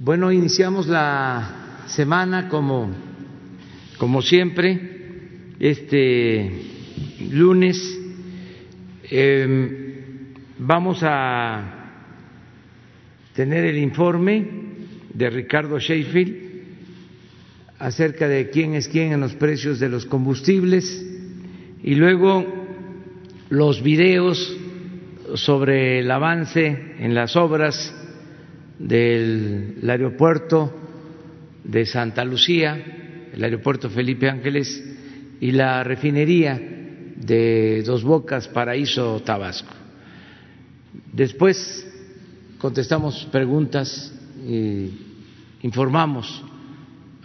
Bueno, iniciamos la semana como, como siempre, este lunes. Eh, vamos a tener el informe de Ricardo Sheffield acerca de quién es quién en los precios de los combustibles y luego los videos sobre el avance en las obras del aeropuerto de Santa Lucía, el aeropuerto Felipe Ángeles y la refinería de Dos Bocas, Paraíso, Tabasco. Después contestamos preguntas e informamos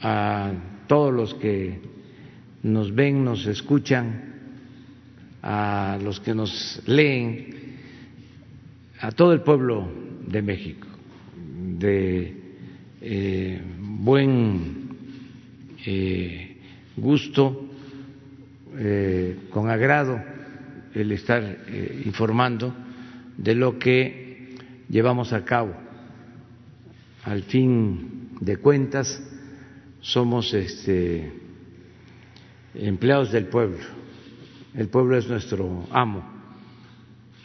a todos los que nos ven, nos escuchan, a los que nos leen, a todo el pueblo de México de eh, buen eh, gusto, eh, con agrado el estar informando de lo que llevamos a cabo. Al fin de cuentas, somos este, empleados del pueblo. El pueblo es nuestro amo,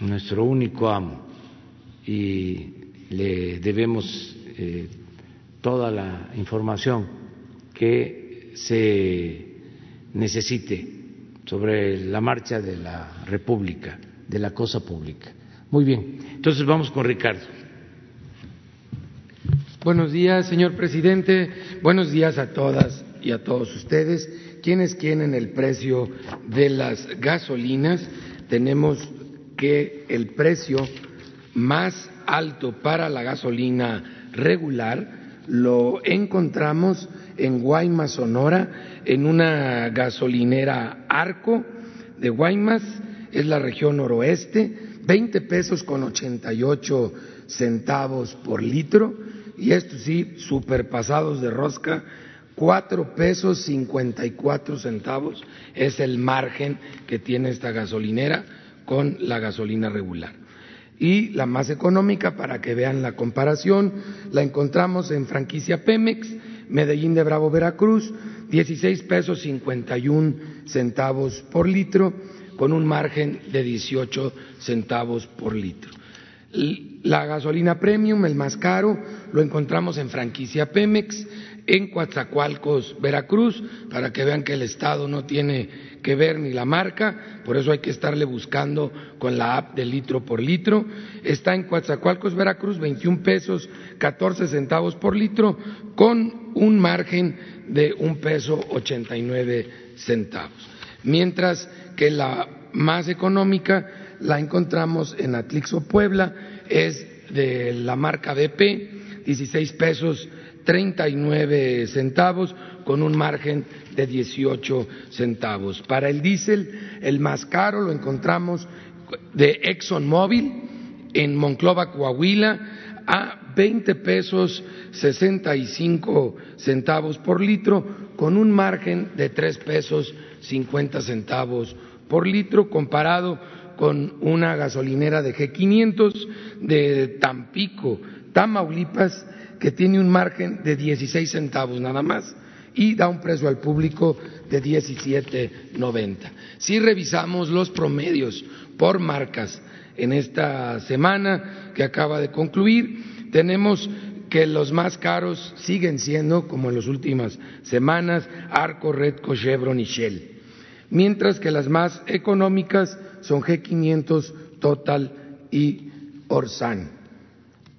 nuestro único amo. Y le debemos eh, toda la información que se necesite sobre la marcha de la República, de la cosa pública. Muy bien, entonces vamos con Ricardo. Buenos días, señor presidente. Buenos días a todas y a todos ustedes. Quienes quieren el precio de las gasolinas, tenemos que el precio más alto para la gasolina regular lo encontramos en Guaymas, Sonora, en una gasolinera Arco de Guaymas, es la región noroeste, 20 pesos con 88 centavos por litro, y esto sí, superpasados de rosca, cuatro pesos 54 centavos es el margen que tiene esta gasolinera con la gasolina regular y la más económica, para que vean la comparación, la encontramos en franquicia Pemex, Medellín de Bravo, Veracruz, 16 pesos 51 centavos por litro, con un margen de 18 centavos por litro. La gasolina premium, el más caro, lo encontramos en franquicia Pemex, en Coatzacoalcos, Veracruz, para que vean que el Estado no tiene que ver ni la marca, por eso hay que estarle buscando con la app de litro por litro. Está en Coatzacoalcos, Veracruz, 21 pesos 14 centavos por litro, con un margen de un peso 89 centavos. Mientras que la más económica la encontramos en Atlixo, Puebla, es de la marca BP, 16 pesos 39 centavos con un margen de 18 centavos. Para el diésel, el más caro lo encontramos de ExxonMobil en Monclova, Coahuila, a 20 pesos 65 centavos por litro, con un margen de 3 pesos 50 centavos por litro, comparado con una gasolinera de G500 de Tampico, Tamaulipas, que tiene un margen de 16 centavos nada más y da un precio al público de 17.90. Si revisamos los promedios por marcas en esta semana que acaba de concluir, tenemos que los más caros siguen siendo, como en las últimas semanas, Arco, Redco, Chevron y Shell, mientras que las más económicas son G500, Total y Orsan,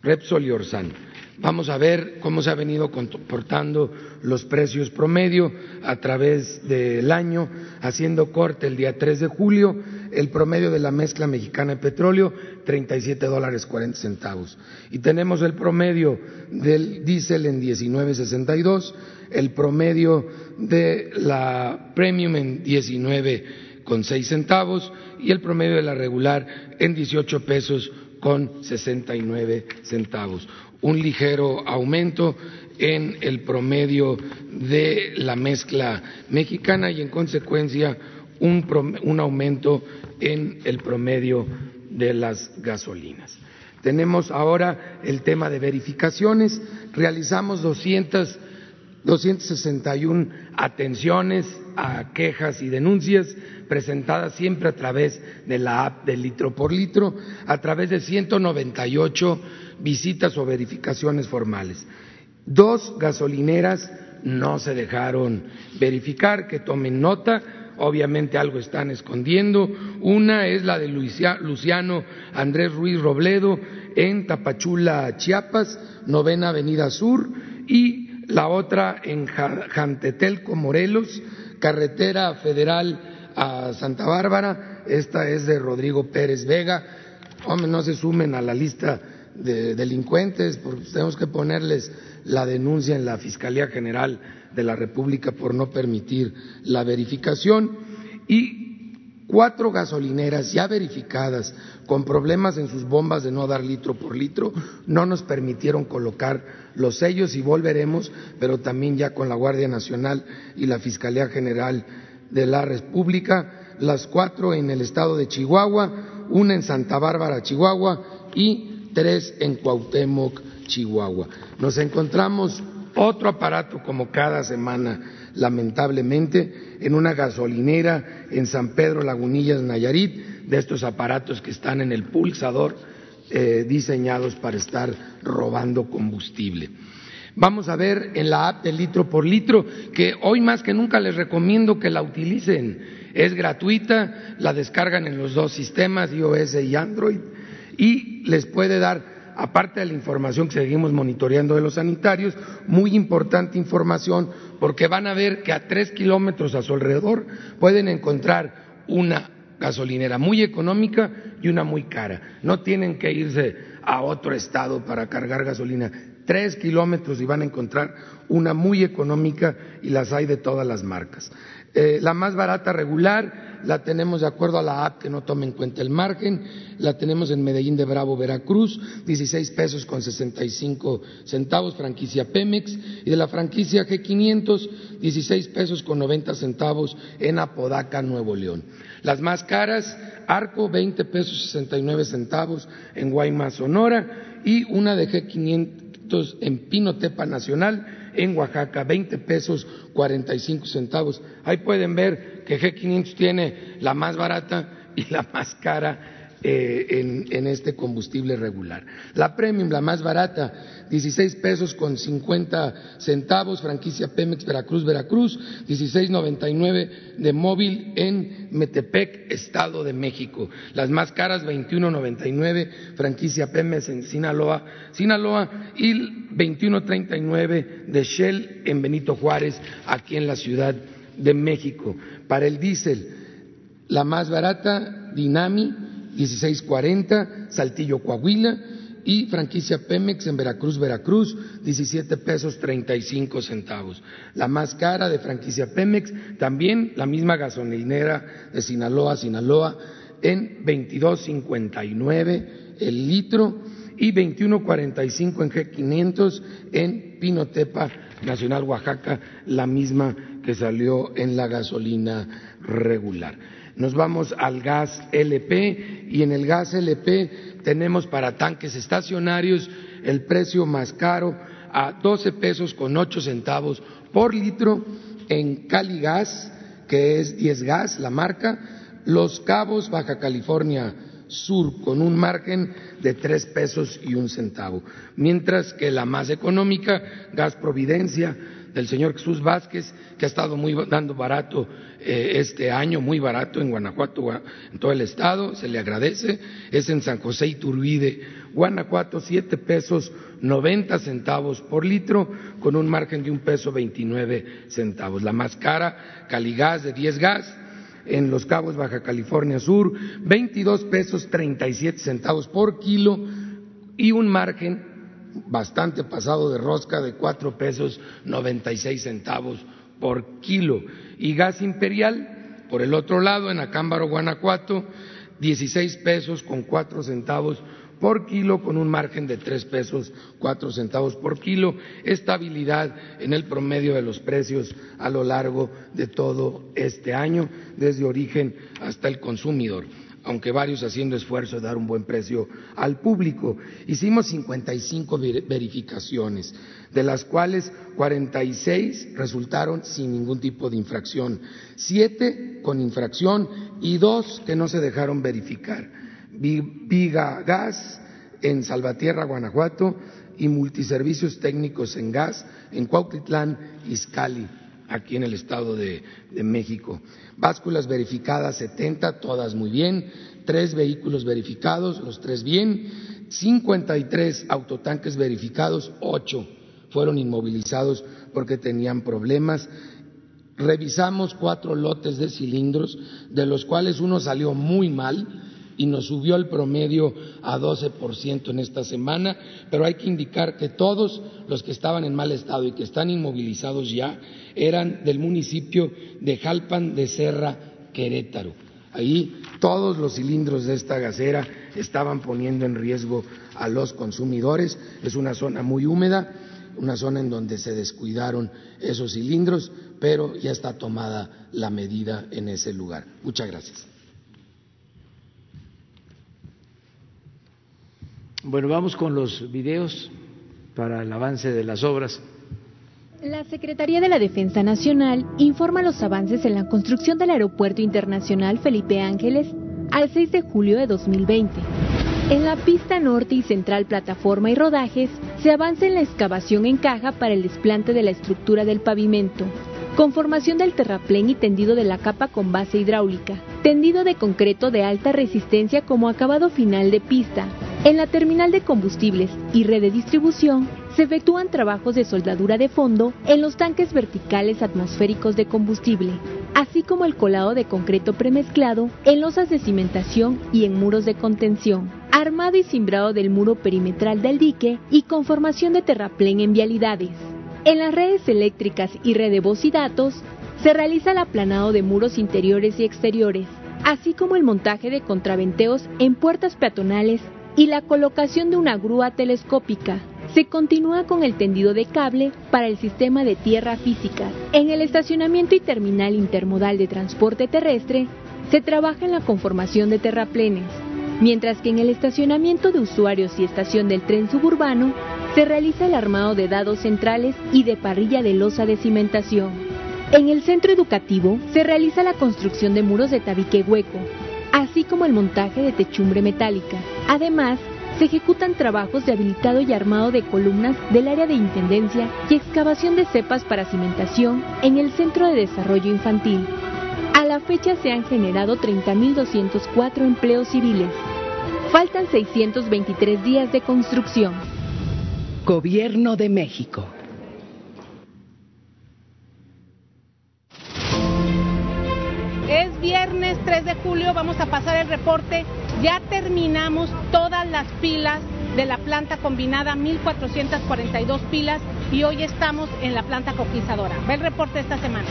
Repsol y Orsan. Vamos a ver cómo se han venido comportando los precios promedio a través del año, haciendo corte el día 3 de julio, el promedio de la mezcla mexicana de petróleo, 37 dólares 40 centavos. Y tenemos el promedio del diésel en 19.62, el promedio de la premium en 19 con 6 centavos y el promedio de la regular en 18 pesos con 69 centavos un ligero aumento en el promedio de la mezcla mexicana y en consecuencia un, aumento en el promedio de las gasolinas. Tenemos ahora el tema de verificaciones. Realizamos 200, 261 atenciones a quejas y denuncias presentadas siempre a través de la app de litro por litro, a través de 198 visitas o verificaciones formales. Dos gasolineras no se dejaron verificar, que tomen nota, obviamente algo están escondiendo. Una es la de Luciano Andrés Ruiz Robledo en Tapachula, Chiapas, novena Avenida Sur, y la otra en Jantetelco, Morelos, carretera federal a Santa Bárbara, esta es de Rodrigo Pérez Vega. Hombre, no se sumen a la lista de delincuentes, porque tenemos que ponerles la denuncia en la Fiscalía General de la República por no permitir la verificación. Y cuatro gasolineras ya verificadas con problemas en sus bombas de no dar litro por litro no nos permitieron colocar los sellos y volveremos, pero también ya con la Guardia Nacional y la Fiscalía General de la República, las cuatro en el estado de Chihuahua, una en Santa Bárbara, Chihuahua y tres en Cuauhtémoc, Chihuahua. Nos encontramos otro aparato como cada semana, lamentablemente, en una gasolinera en San Pedro Lagunillas, Nayarit, de estos aparatos que están en el pulsador eh, diseñados para estar robando combustible. Vamos a ver en la app de litro por litro, que hoy más que nunca les recomiendo que la utilicen. Es gratuita, la descargan en los dos sistemas, iOS y Android, y les puede dar aparte de la información que seguimos monitoreando de los sanitarios, muy importante información porque van a ver que a tres kilómetros a su alrededor pueden encontrar una gasolinera muy económica y una muy cara. No tienen que irse a otro estado para cargar gasolina. Tres kilómetros y van a encontrar una muy económica y las hay de todas las marcas. Eh, la más barata regular la tenemos de acuerdo a la app que no toma en cuenta el margen, la tenemos en Medellín de Bravo, Veracruz, 16 pesos con 65 centavos, franquicia Pemex, y de la franquicia G500, 16 pesos con 90 centavos en Apodaca, Nuevo León. Las más caras, Arco, 20 pesos 69 centavos en Guaymas, Sonora, y una de G500 en Pinotepa Nacional, en Oaxaca, 20 pesos 45 centavos. Ahí pueden ver que G500 tiene la más barata y la más cara eh, en, este combustible regular. La Premium, la más barata, 16 pesos con 50 centavos, franquicia Pemex Veracruz, Veracruz, 16.99 de móvil en Metepec, Estado de México. Las más caras, 21.99, franquicia Pemex en Sinaloa, Sinaloa y 21.39 de Shell en Benito Juárez, aquí en la Ciudad de México. Para el diésel, la más barata, Dinami, 1640, Saltillo, Coahuila, y franquicia Pemex en Veracruz, Veracruz, 17 pesos 35 centavos. La más cara de franquicia Pemex, también la misma gasolinera de Sinaloa, Sinaloa, en 22.59 el litro y 21.45 en G500 en Pinotepa Nacional, Oaxaca, la misma que salió en la gasolina regular nos vamos al gas LP y en el gas LP tenemos para tanques estacionarios el precio más caro a 12 pesos con 8 centavos por litro en Caligas, que es 10 gas la marca, Los Cabos, Baja California Sur, con un margen de 3 pesos y un centavo, mientras que la más económica, Gas Providencia, del señor Jesús Vázquez, que ha estado muy dando barato eh, este año, muy barato en Guanajuato, en todo el estado, se le agradece, es en San José Iturbide, Guanajuato, siete pesos noventa centavos por litro, con un margen de un peso veintinueve centavos. La más cara, Caligas de diez gas, en Los Cabos, Baja California Sur, veintidós pesos treinta y siete centavos por kilo y un margen bastante pasado de rosca de cuatro pesos noventa y seis centavos por kilo. Y gas imperial, por el otro lado, en Acámbaro, Guanajuato, dieciséis pesos con cuatro centavos por kilo, con un margen de tres pesos cuatro centavos por kilo, estabilidad en el promedio de los precios a lo largo de todo este año, desde origen hasta el consumidor. Aunque varios haciendo esfuerzo de dar un buen precio al público. Hicimos 55 verificaciones, de las cuales 46 resultaron sin ningún tipo de infracción, siete con infracción y dos que no se dejaron verificar. Viga Gas en Salvatierra, Guanajuato, y multiservicios técnicos en gas en Cuautitlán, Izcalli aquí en el Estado de, México. Básculas verificadas 70, todas muy bien. Tres vehículos verificados, los tres bien. 53 autotanques verificados, ocho fueron inmovilizados porque tenían problemas. Revisamos cuatro lotes de cilindros, de los cuales uno salió muy mal, y nos subió el promedio a 12% en esta semana, pero hay que indicar que todos los que estaban en mal estado y que están inmovilizados ya eran del municipio de Jalpan de Serra, Querétaro. Ahí todos los cilindros de esta gasera estaban poniendo en riesgo a los consumidores. Es una zona muy húmeda, una zona en donde se descuidaron esos cilindros, pero ya está tomada la medida en ese lugar. Muchas gracias. Bueno, vamos con los videos para el avance de las obras. La Secretaría de la Defensa Nacional informa los avances en la construcción del Aeropuerto Internacional Felipe Ángeles al 6 de julio de 2020. En la pista norte y central plataforma y rodajes se avanza en la excavación en caja para el desplante de la estructura del pavimento, conformación del terraplén y tendido de la capa con base hidráulica, tendido de concreto de alta resistencia como acabado final de pista, en la terminal de combustibles y red de distribución se efectúan trabajos de soldadura de fondo en los tanques verticales atmosféricos de combustible, así como el colado de concreto premezclado en losas de cimentación y en muros de contención, armado y cimbrado del muro perimetral del dique y conformación de terraplén en vialidades. En las redes eléctricas y red de voz y datos se realiza el aplanado de muros interiores y exteriores, así como el montaje de contraventeos en puertas peatonales y la colocación de una grúa telescópica. Se continúa con el tendido de cable para el sistema de tierra física. En el estacionamiento y terminal intermodal de transporte terrestre se trabaja en la conformación de terraplenes, mientras que en el estacionamiento de usuarios y estación del tren suburbano se realiza el armado de dados centrales y de parrilla de losa de cimentación. En el centro educativo se realiza la construcción de muros de tabique hueco, así como el montaje de techumbre metálica. Además, se ejecutan trabajos de habilitado y armado de columnas del área de intendencia y excavación de cepas para cimentación en el Centro de Desarrollo Infantil. A la fecha se han generado 30.204 empleos civiles. Faltan 623 días de construcción. Gobierno de México. Es viernes 3 de julio, vamos a pasar el reporte. Ya terminamos todas las pilas de la planta combinada, 1442 pilas, y hoy estamos en la planta coquizadora. Ve el reporte esta semana.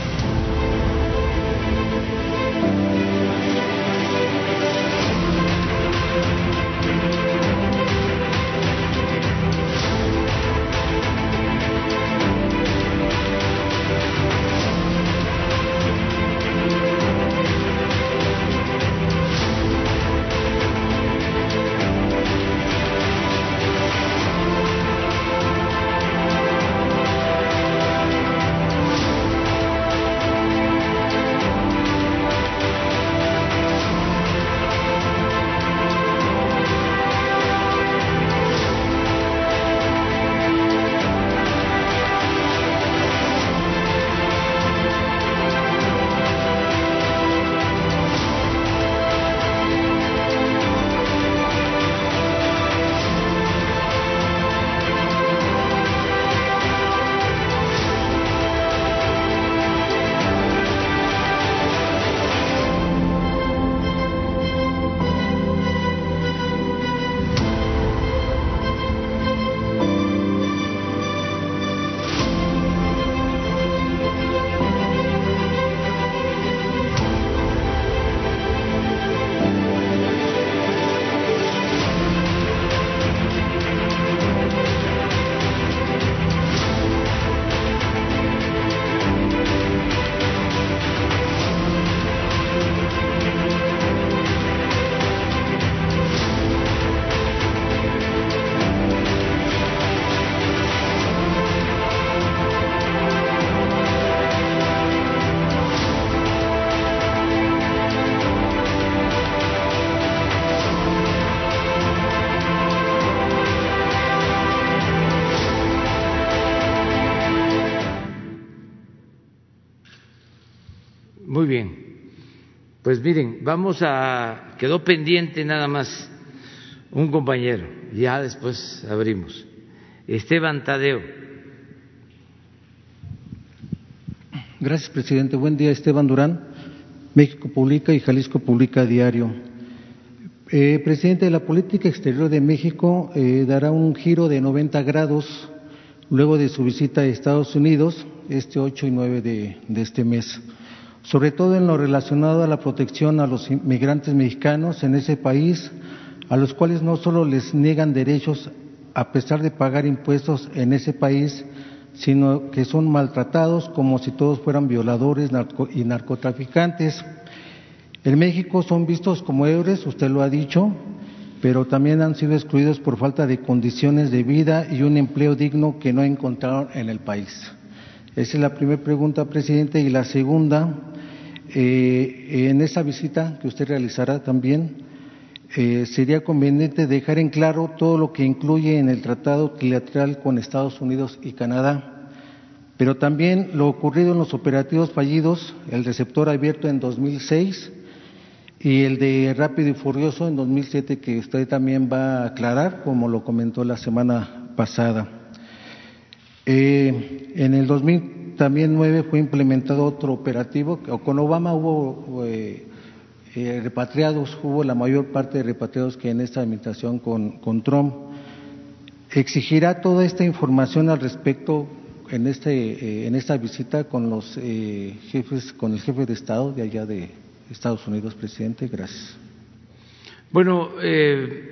Bien. Pues miren, vamos a. Quedó pendiente nada más un compañero, ya después abrimos. Esteban Tadeo. Gracias, presidente. Buen día, Esteban Durán. México Publica y Jalisco Publica Diario. Eh, presidente, la política exterior de México eh, dará un giro de 90 grados luego de su visita a Estados Unidos este 8 y 9 de, de este mes sobre todo en lo relacionado a la protección a los inmigrantes mexicanos en ese país, a los cuales no solo les niegan derechos a pesar de pagar impuestos en ese país, sino que son maltratados como si todos fueran violadores y narcotraficantes. En México son vistos como héroes, usted lo ha dicho, pero también han sido excluidos por falta de condiciones de vida y un empleo digno que no encontraron en el país. Esa es la primera pregunta, presidente. Y la segunda, eh, en esa visita que usted realizará también, eh, sería conveniente dejar en claro todo lo que incluye en el tratado trilateral con Estados Unidos y Canadá, pero también lo ocurrido en los operativos fallidos, el receptor abierto en 2006 y el de Rápido y Furioso en 2007, que usted también va a aclarar, como lo comentó la semana pasada. Eh, en el 2000 también nueve fue implementado otro operativo, con Obama hubo eh, eh, repatriados, hubo la mayor parte de repatriados que en esta administración con, Trump. ¿Exigirá toda esta información al respecto en, este, eh, en esta visita con los jefes, con el jefe de Estado de allá de Estados Unidos, presidente? Gracias. Bueno, el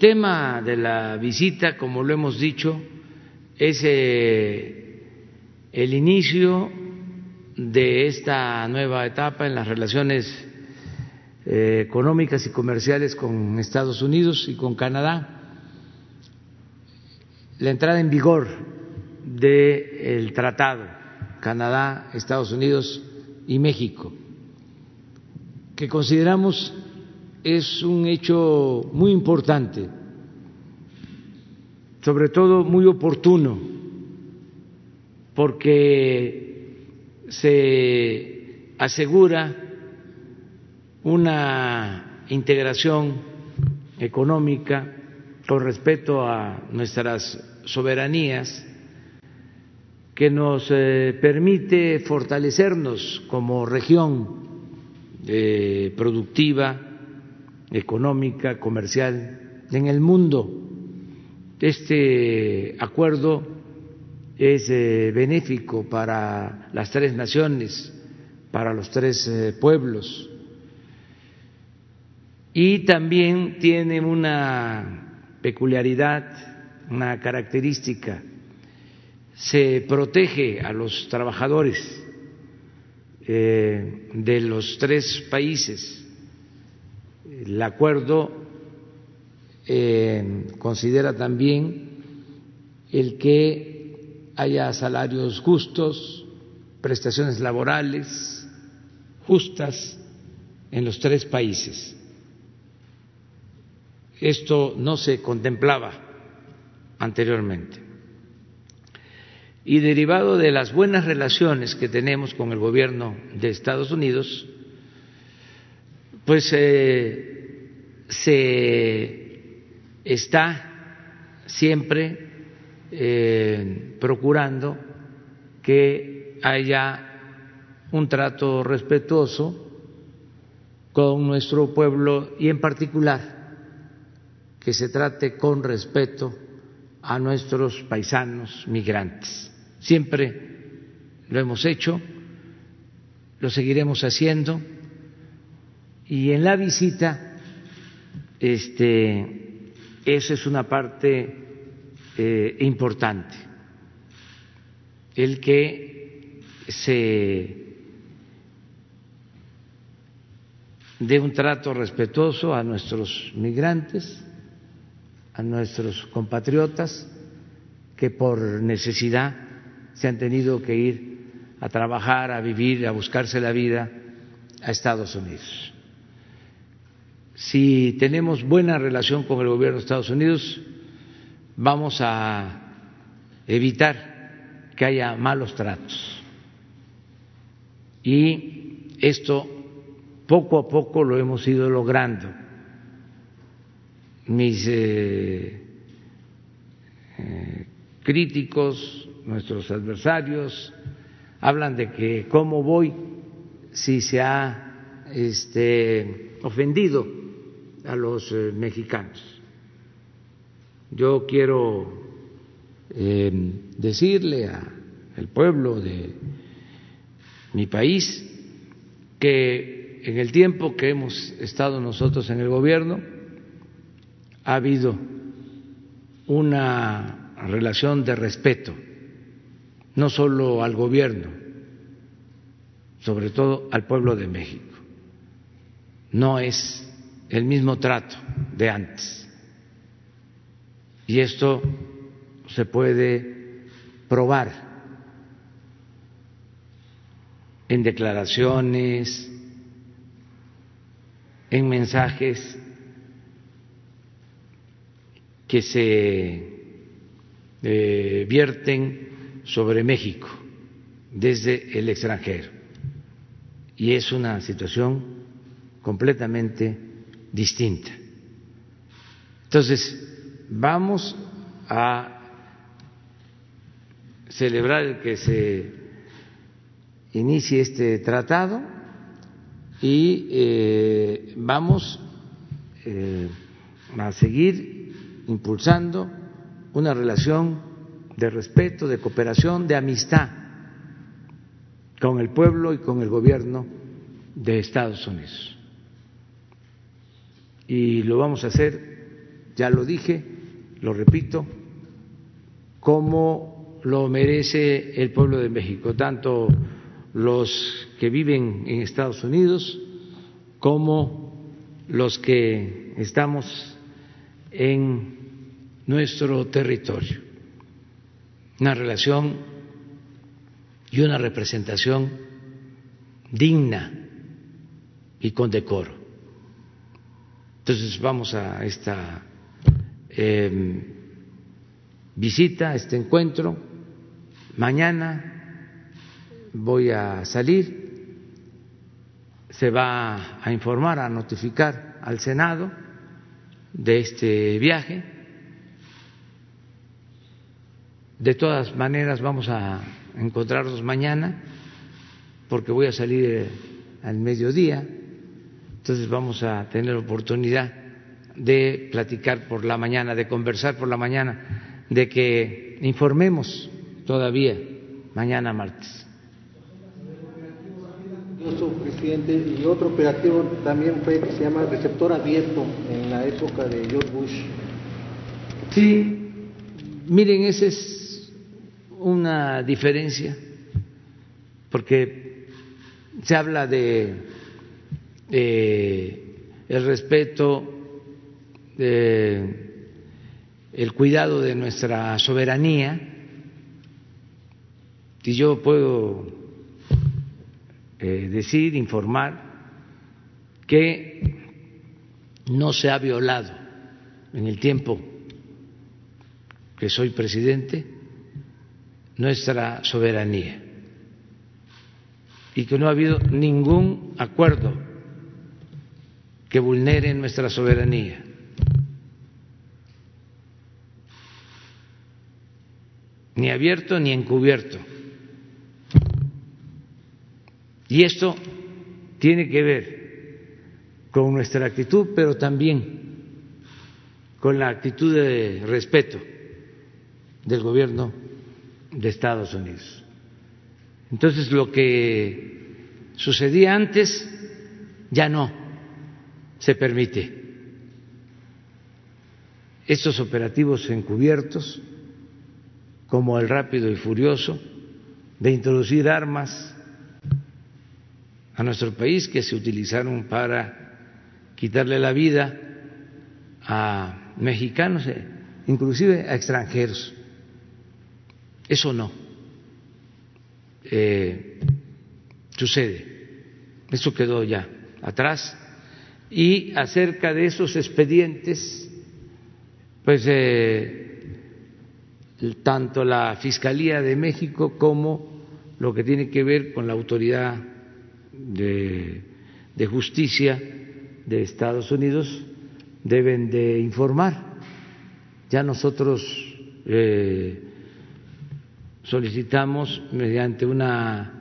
tema de la visita, como lo hemos dicho, es el inicio de esta nueva etapa en las relaciones eh, económicas y comerciales con Estados Unidos y con Canadá, la entrada en vigor del tratado Canadá, Estados Unidos y México, que consideramos es un hecho muy importante, sobre todo muy oportuno porque se asegura una integración económica con respeto a nuestras soberanías que nos eh, permite fortalecernos como región eh, productiva, económica, comercial en el mundo. Este acuerdo es eh, benéfico para las tres naciones, para los tres eh, pueblos. Y también tiene una peculiaridad, una característica, se protege a los trabajadores eh, de los tres países. El acuerdo considera también el que haya salarios justos, prestaciones laborales justas en los tres países. Esto no se contemplaba anteriormente. Y derivado de las buenas relaciones que tenemos con el gobierno de Estados Unidos, pues eh, se está siempre eh, procurando que haya un trato respetuoso con nuestro pueblo y en particular que se trate con respeto a nuestros paisanos migrantes. Siempre lo hemos hecho, lo seguiremos haciendo y en la visita este esa es una parte eh, importante el que se dé un trato respetuoso a nuestros migrantes, a nuestros compatriotas que por necesidad se han tenido que ir a trabajar, a vivir, a buscarse la vida a Estados Unidos. Si tenemos buena relación con el gobierno de Estados Unidos, vamos a evitar que haya malos tratos. y esto poco a poco lo hemos ido logrando. Mis eh, eh, críticos, nuestros adversarios, hablan de que cómo voy si se ha este, ofendido a los eh, mexicanos. Yo quiero decirle al pueblo de mi país que en el tiempo que hemos estado nosotros en el gobierno ha habido una relación de respeto, no solo al gobierno, sobre todo al pueblo de México. No es el mismo trato de antes. Y esto se puede probar en declaraciones, en mensajes que se eh, vierten sobre México desde el extranjero. Y es una situación completamente distinta. Entonces, vamos a celebrar el que se inicie este tratado y eh, vamos eh, a seguir impulsando una relación de respeto, de cooperación, de amistad con el pueblo y con el gobierno de Estados Unidos. Y lo vamos a hacer, ya lo dije, lo repito, como lo merece el pueblo de México, tanto los que viven en Estados Unidos como los que estamos en nuestro territorio. Una relación y una representación digna y con decoro. Entonces vamos a esta em, visita, este encuentro, mañana voy a salir, se va a informar, a notificar al Senado de este viaje. De todas maneras vamos a encontrarnos mañana porque voy a salir al mediodía, entonces vamos a tener oportunidad de platicar por la mañana, de conversar por la mañana, de que informemos todavía mañana martes presidente, y otro operativo también fue que se llama receptor abierto en la época de George Bush. Sí, miren, esa es una diferencia, porque se habla de el respeto, de el cuidado de nuestra soberanía, y yo puedo eh, decir, informar que no se ha violado en el tiempo que soy presidente nuestra soberanía y que no ha habido ningún acuerdo que vulnere nuestra soberanía. Ni abierto ni encubierto. Y esto tiene que ver con nuestra actitud, pero también con la actitud de respeto del gobierno de Estados Unidos. Entonces, lo que sucedía antes ya no se permite. Estos operativos encubiertos, como el rápido y furioso, de introducir armas a nuestro país que se utilizaron para quitarle la vida a mexicanos, eh, inclusive a extranjeros. Eso no eh, sucede. Eso quedó ya atrás. Y acerca de esos expedientes, pues eh, tanto la Fiscalía de México como lo que tiene que ver con la autoridad de, Justicia de Estados Unidos deben de informar. Ya nosotros eh, solicitamos mediante una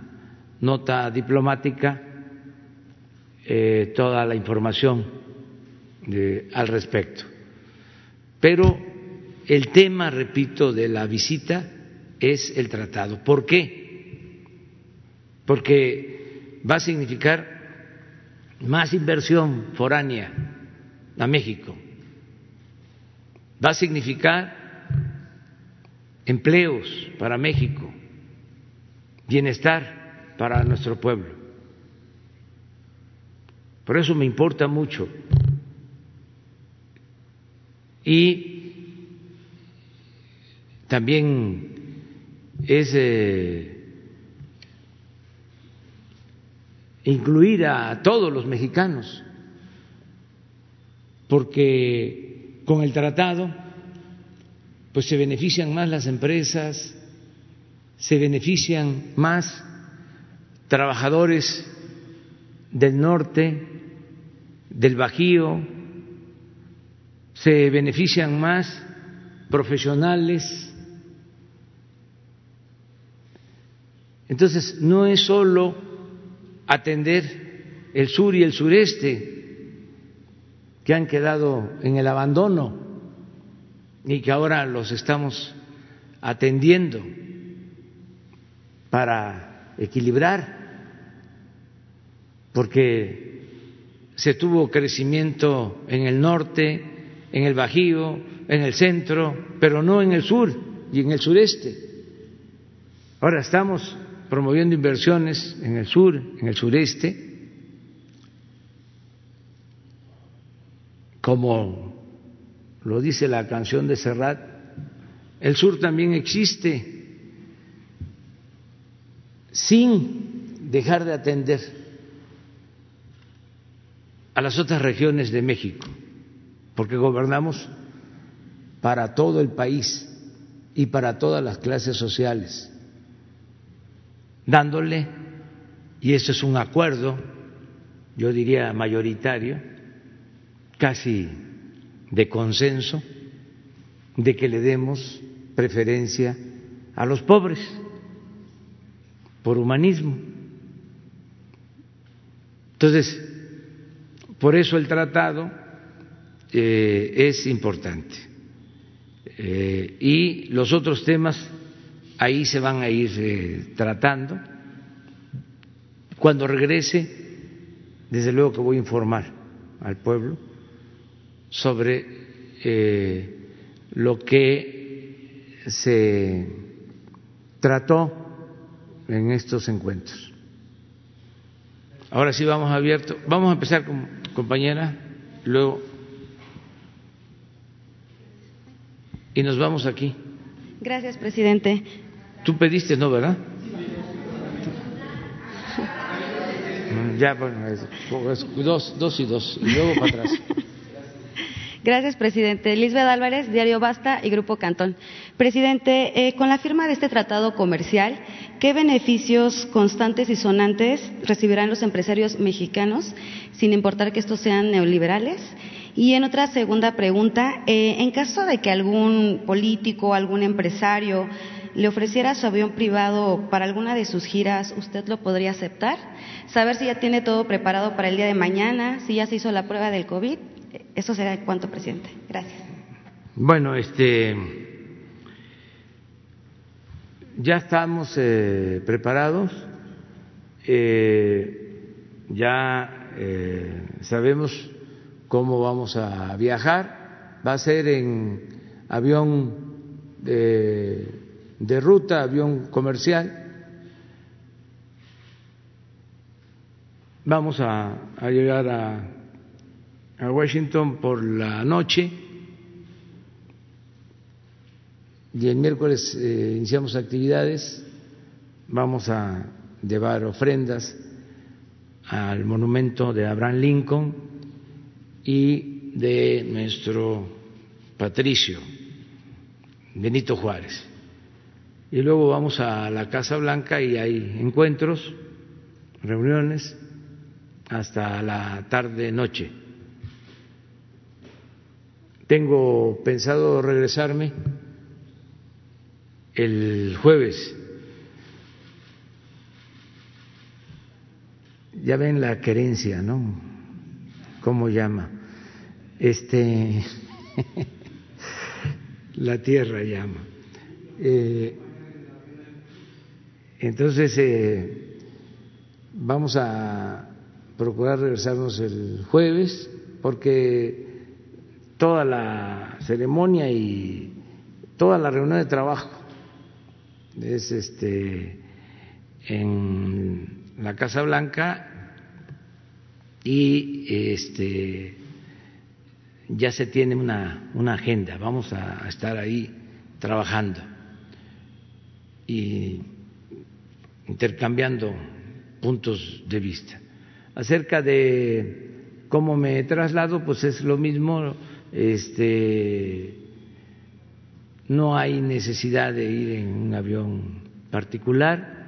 nota diplomática eh, toda la información al respecto. Pero el tema, repito, de la visita es el tratado. ¿Por qué? Porque va a significar más inversión foránea a México, va a significar empleos para México, bienestar para nuestro pueblo. Por eso me importa mucho. Y también es eh, incluir a todos los mexicanos, porque con el tratado pues se benefician más las empresas, se benefician más trabajadores del norte, del Bajío, se benefician más profesionales. Entonces, no es solo atender el sur y el sureste que han quedado en el abandono y que ahora los estamos atendiendo para equilibrar, porque se tuvo crecimiento en el norte, en el Bajío, en el centro, pero no en el sur y en el sureste. Ahora estamos promoviendo inversiones en el sur, en el sureste, como lo dice la canción de Serrat, el sur también existe sin dejar de atender a las otras regiones de México, porque gobernamos para todo el país y para todas las clases sociales, dándole, y eso es un acuerdo, yo diría mayoritario, casi de consenso de que le demos preferencia a los pobres por humanismo. Entonces, por eso el tratado eh, es importante. Eh, y los otros temas ahí se van a ir eh, tratando. Cuando regrese, desde luego que voy a informar al pueblo sobre eh, lo que se trató en estos encuentros. Ahora sí vamos abierto. Vamos a empezar con compañera, luego y nos vamos aquí. Gracias, presidente. Tú pediste, ¿no, verdad? Ya, bueno, dos, dos y dos, y luego para atrás. Gracias, presidente. Lisbeth Álvarez, Diario Basta y Grupo Cantón. Presidente, eh, con la firma de este tratado comercial, ¿qué beneficios constantes y sonantes recibirán los empresarios mexicanos, sin importar que estos sean neoliberales? Y en otra segunda pregunta, eh, en caso de que algún político, algún empresario le ofreciera su avión privado para alguna de sus giras, ¿usted lo podría aceptar? Saber si ya tiene todo preparado para el día de mañana, si ya se hizo la prueba del COVID eso será en cuanto, presidente. Gracias. Bueno, este, ya estamos eh, preparados, eh, ya eh, sabemos cómo vamos a viajar. Va a ser en avión de, de ruta, avión comercial. Vamos a, llegar a a Washington por la noche y el miércoles eh, iniciamos actividades, vamos a llevar ofrendas al monumento de Abraham Lincoln y de nuestro patricio Benito Juárez. Y luego vamos a la Casa Blanca y hay encuentros reuniones hasta la tarde-noche. Tengo pensado regresarme el jueves. Ya ven la querencia, ¿no? ¿Cómo llama? Este, la tierra llama. Eh, entonces, eh, vamos a procurar regresarnos el jueves porque toda la ceremonia y toda la reunión de trabajo es este en la Casa Blanca y este ya se tiene una, agenda, vamos a estar ahí trabajando. Y intercambiando puntos de vista. Acerca de cómo me traslado, pues es lo mismo este, no hay necesidad de ir en un avión particular.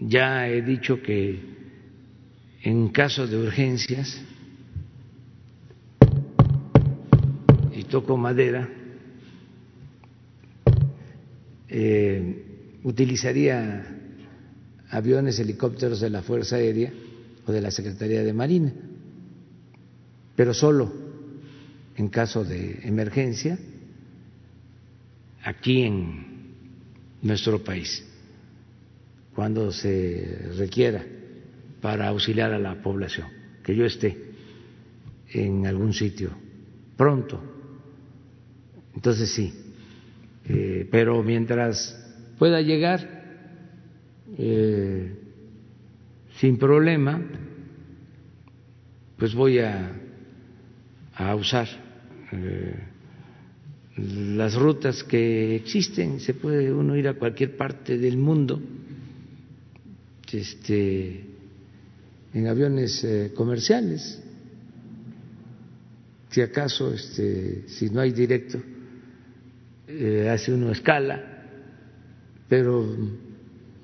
Ya he dicho que en caso de urgencias, y toco madera, eh, utilizaría aviones, helicópteros de la Fuerza Aérea o de la Secretaría de Marina, pero solo en caso de emergencia aquí en nuestro país, cuando se requiera para auxiliar a la población, que yo esté en algún sitio pronto. Entonces sí, eh, pero mientras pueda llegar, eh, sin problema, pues voy a, usar eh, las rutas que existen. Se puede uno ir a cualquier parte del mundo este, en aviones eh, comerciales. Si acaso, este, si no hay directo, eh, hace uno escala, pero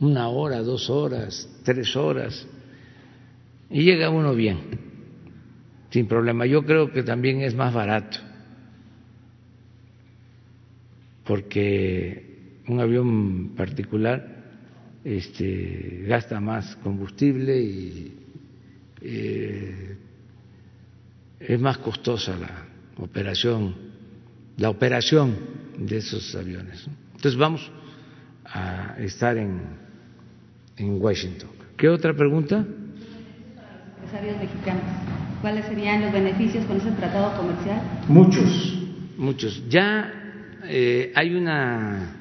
una hora, dos horas, tres horas, y llega uno bien, sin problema. Yo creo que también es más barato, porque un avión particular este, gasta más combustible y eh, es más costosa la operación, la operación de esos aviones. Entonces vamos a estar en, en Washington. ¿Qué otra pregunta? Empresarios mexicanos, ¿cuáles serían los beneficios con ese tratado comercial? Muchos, muchos. Ya eh, hay una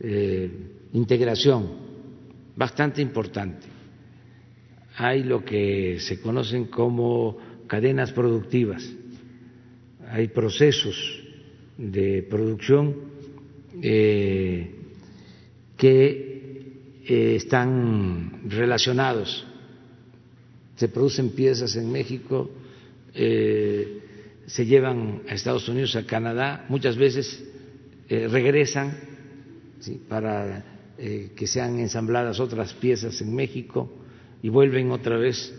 eh, integración bastante importante. Hay lo que se conocen como cadenas productivas, hay procesos de producción eh, que eh, están relacionados. Se producen piezas en México, eh, se llevan a Estados Unidos, a Canadá, muchas veces regresan para que sean ensambladas otras piezas en México y vuelven otra vez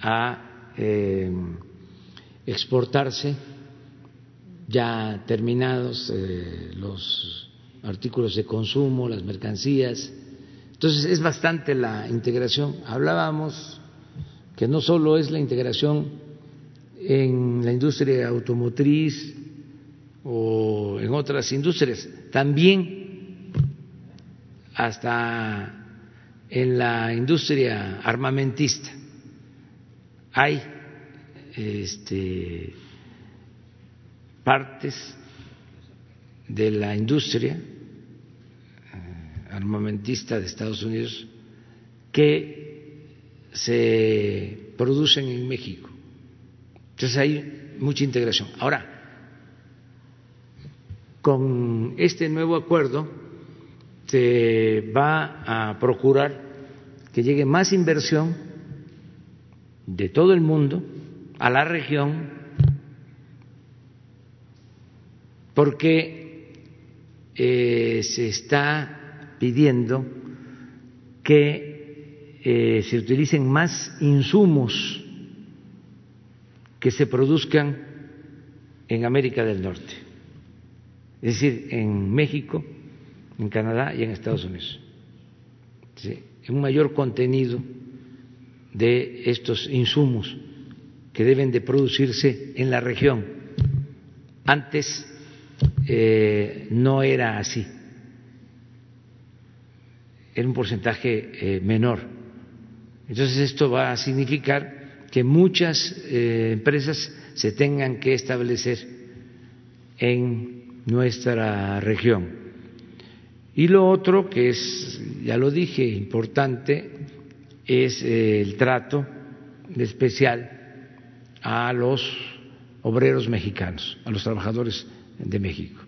a exportarse ya terminados los artículos de consumo, las mercancías. Entonces es bastante la integración. Hablábamos que no solo es la integración en la industria automotriz o en otras industrias, también hasta en la industria armamentista hay este, partes de la industria armamentista de Estados Unidos que se producen en México. Entonces hay mucha integración. Ahora, con este nuevo acuerdo se va a procurar que llegue más inversión de todo el mundo a la región porque eh, se está pidiendo que eh, se utilicen más insumos que se produzcan en América del Norte, es decir, en México, en Canadá y en Estados Unidos. ¿Sí? Un mayor contenido de estos insumos que deben de producirse en la región. Antes eh, no era así, era un porcentaje eh, menor. Entonces esto va a significar que muchas eh, empresas se tengan que establecer en nuestra región. Y lo otro que es, ya lo dije, importante, es el trato especial a los obreros mexicanos, a los trabajadores de México.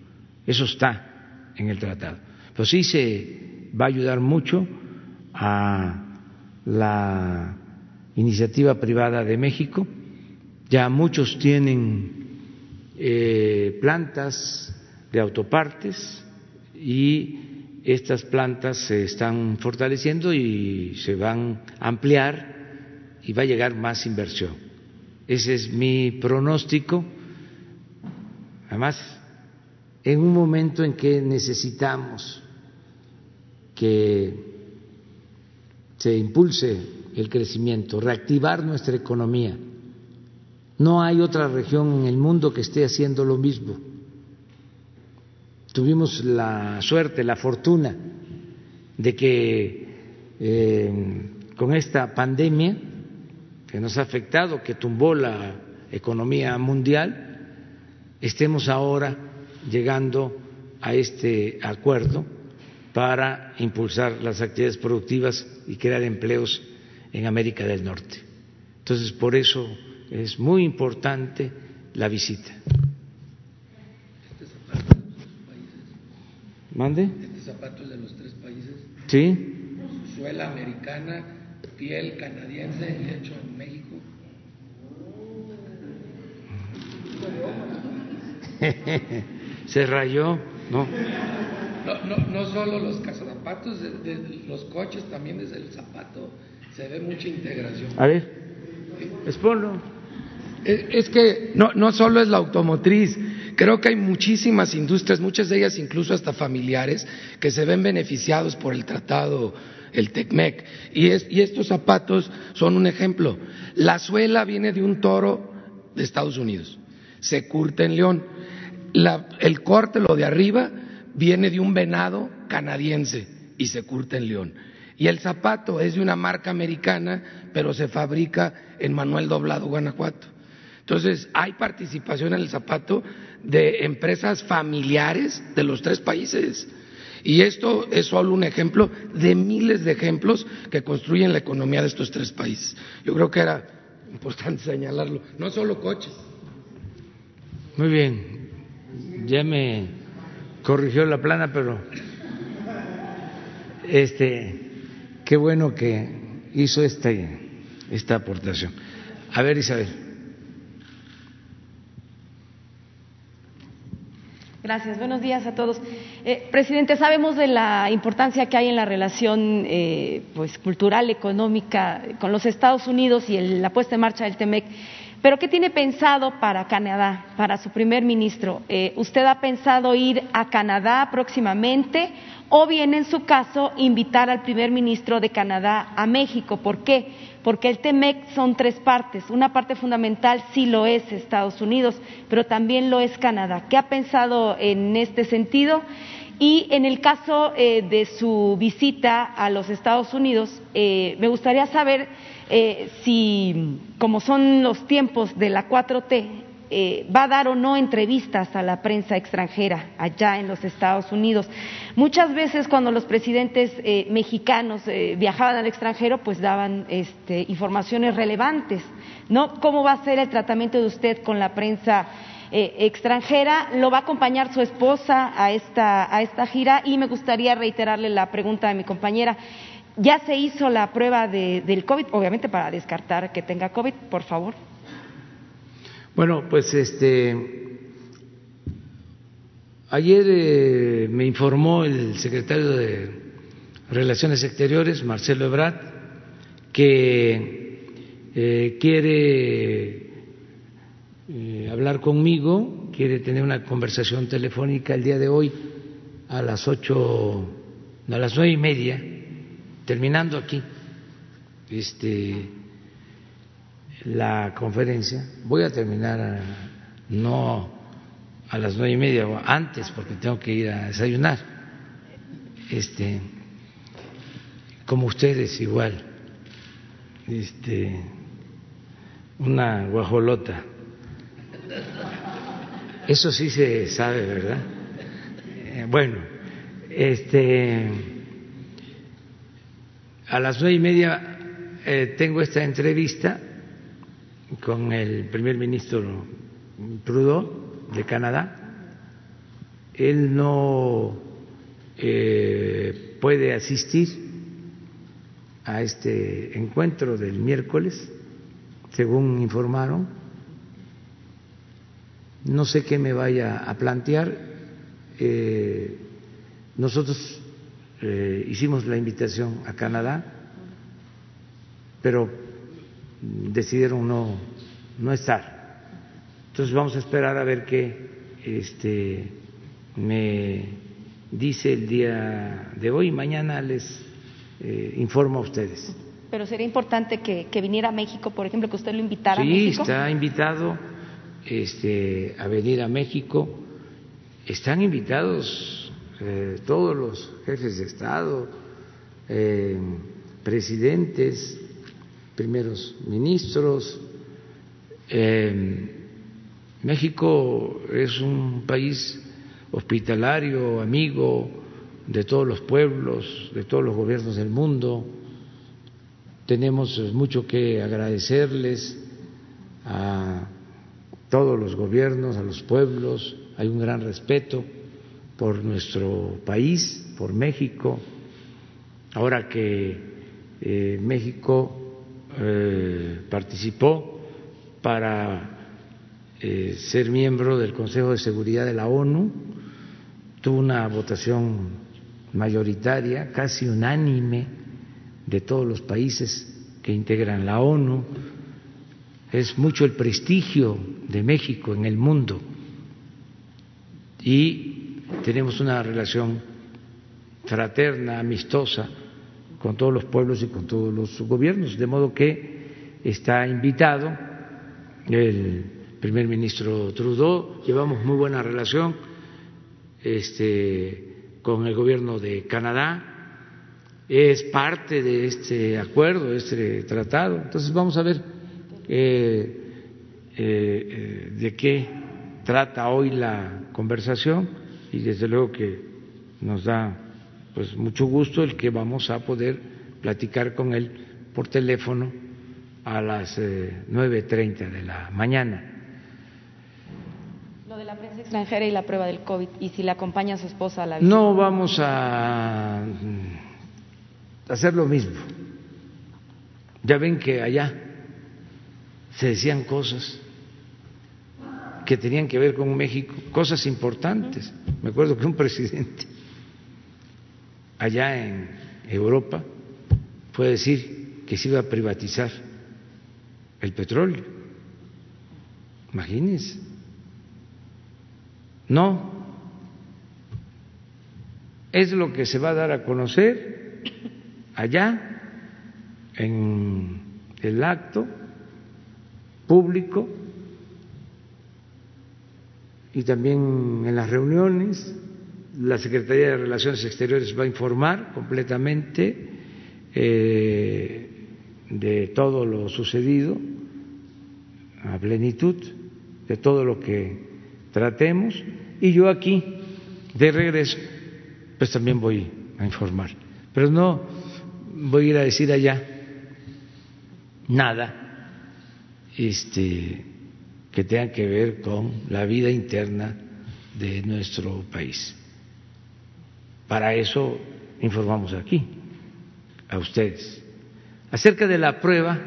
Eso está en el tratado. Pero sí se va a ayudar mucho a la iniciativa privada de México. Ya muchos tienen eh, plantas de autopartes y estas plantas se están fortaleciendo y se van a ampliar y va a llegar más inversión. Ese es mi pronóstico. Además, en un momento en que necesitamos que se impulse el crecimiento, reactivar nuestra economía, no hay otra región en el mundo que esté haciendo lo mismo. Tuvimos la suerte, la fortuna de que eh, con esta pandemia que nos ha afectado, que tumbó la economía mundial, estemos ahora llegando a este acuerdo para impulsar las actividades productivas y crear empleos en América del Norte. Entonces, por eso es muy importante la visita. ¿Mande? Este zapato es de los tres países. Sí. Suela americana, piel canadiense y hecho en México. Se rayó, ¿no? No, no, no solo los zapatos de, de, los coches, también desde el zapato se ve mucha integración. A ver, exponlo. Es, es que no, no solo es la automotriz, Creo que hay muchísimas industrias, muchas de ellas incluso hasta familiares, que se ven beneficiados por el tratado, el TECMEC. Y, y estos zapatos son un ejemplo. La suela viene de un toro de Estados Unidos, se curte en León. El corte, lo de arriba, viene de un venado canadiense y se curte en León. Y el zapato es de una marca americana, pero se fabrica en Manuel Doblado, Guanajuato. Entonces, hay participación en el zapato de empresas familiares de los tres países. Y esto es solo un ejemplo de miles de ejemplos que construyen la economía de estos tres países. Yo creo que era importante señalarlo. No solo coches. Muy bien. Ya me corrigió la plana, pero este qué bueno que hizo esta, esta aportación. A ver, Isabel. Gracias. Buenos días a todos. Eh, presidente, sabemos de la importancia que hay en la relación eh, pues, cultural, económica con los Estados Unidos y la puesta en marcha del TEMEC. Pero ¿qué tiene pensado para Canadá, para su primer ministro? Eh, ¿Usted ha pensado ir a Canadá próximamente o bien, en su caso, invitar al primer ministro de Canadá a México? ¿Por qué? porque el TEMEC son tres partes. Una parte fundamental sí lo es Estados Unidos, pero también lo es Canadá. ¿Qué ha pensado en este sentido? Y en el caso eh, de su visita a los Estados Unidos, eh, me gustaría saber eh, si, como son los tiempos de la 4T, eh, va a dar o no entrevistas a la prensa extranjera allá en los Estados Unidos. Muchas veces cuando los presidentes eh, mexicanos eh, viajaban al extranjero, pues daban este, informaciones relevantes, ¿no? ¿Cómo va a ser el tratamiento de usted con la prensa extranjera? ¿Lo va a acompañar su esposa a esta, a esta gira? Y me gustaría reiterarle la pregunta de mi compañera. ¿Ya se hizo la prueba de, del COVID? Obviamente para descartar que tenga COVID, por favor. Bueno, pues este ayer eh, me informó el secretario de Relaciones Exteriores, Marcelo Ebrard, que eh, quiere eh, hablar conmigo, quiere tener una conversación telefónica el día de hoy a las ocho, a las nueve y media, terminando aquí este, la conferencia. Voy a terminar no a las nueve y media antes porque tengo que ir a desayunar. Este, como ustedes igual, este, una guajolota. Eso sí se sabe, ¿verdad? Eh, bueno, este, a las nueve y media eh, tengo esta entrevista con el primer ministro Trudeau de Canadá. Él no eh, puede asistir a este encuentro del miércoles, según informaron. No sé qué me vaya a plantear. Eh, nosotros eh, hicimos la invitación a Canadá, pero decidieron no, no estar. Entonces vamos a esperar a ver qué este, me dice el día de hoy. Mañana les eh, informo a ustedes. Pero sería importante que, viniera a México, por ejemplo, que usted lo invitara a México. Sí, está invitado este, a venir a México. Están invitados eh, todos los jefes de Estado, eh, presidentes, primeros ministros. México es un país hospitalario, amigo, de todos los pueblos, de todos los gobiernos del mundo. Tenemos mucho que agradecerles a todos los gobiernos, a los pueblos. Hay un gran respeto por nuestro país, por México. Ahora que eh, México eh, participó para eh, ser miembro del Consejo de Seguridad de la ONU, tuvo una votación mayoritaria, casi unánime, de todos los países que integran la ONU. Es mucho el prestigio de México en el mundo y tenemos una relación fraterna, amistosa con todos los pueblos y con todos los gobiernos, de modo que está invitado el primer ministro Trudeau, llevamos muy buena relación, este con el gobierno de Canadá, es parte de este acuerdo, de este tratado. Entonces vamos a ver eh, eh, de qué trata hoy la conversación y desde luego que nos da pues mucho gusto el que vamos a poder platicar con él por teléfono a las eh, nueve treinta de la mañana de la prensa extranjera y la prueba del COVID, y si le acompaña a su esposa a la visita. No vamos a hacer lo mismo. Ya ven que allá se decían cosas que tenían que ver con México, cosas importantes. Me acuerdo que un presidente allá en Europa fue a decir que se iba a privatizar el petróleo. Imagínense. No, es lo que se va a dar a conocer allá en el acto público y también en las reuniones. La Secretaría de Relaciones Exteriores va a informar completamente eh, de todo lo sucedido, a plenitud, de todo lo que tratemos y yo aquí de regreso pues también voy a informar, pero no voy a ir a decir allá nada este que tenga que ver con la vida interna de nuestro país. Para eso informamos aquí a ustedes. Acerca de la prueba,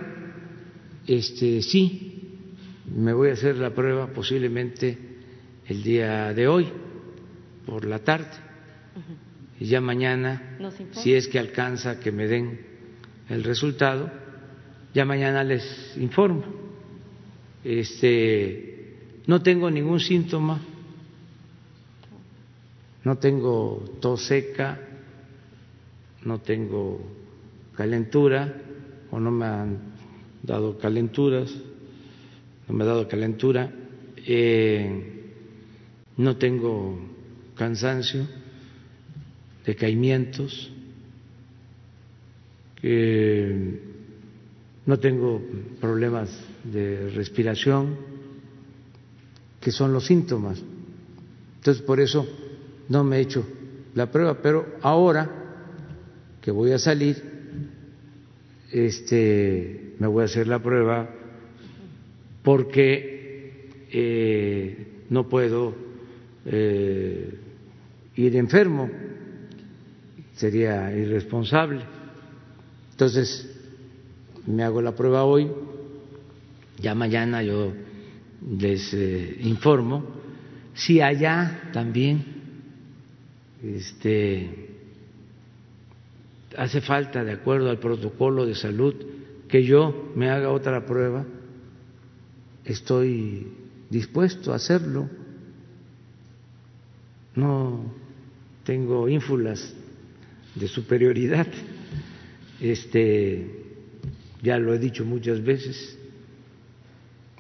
este sí, me voy a hacer la prueba posiblemente el día de hoy, por la tarde. y ya mañana, si es que alcanza que me den el resultado, ya mañana les informo. Este, no tengo ningún síntoma, no tengo tos seca, no tengo calentura o no me han dado calenturas, no me ha dado calentura, eh, no tengo cansancio, decaimientos, no tengo problemas de respiración, que son los síntomas. Entonces, por eso no me he hecho la prueba, pero ahora que voy a salir, este, me voy a hacer la prueba porque eh, no puedo eh, ir enfermo, sería irresponsable. Entonces, me hago la prueba hoy, ya mañana yo les eh, informo. Si allá también este, hace falta, de acuerdo al protocolo de salud, que yo me haga otra prueba, estoy dispuesto a hacerlo. No tengo ínfulas de superioridad. Este, ya lo he dicho muchas veces,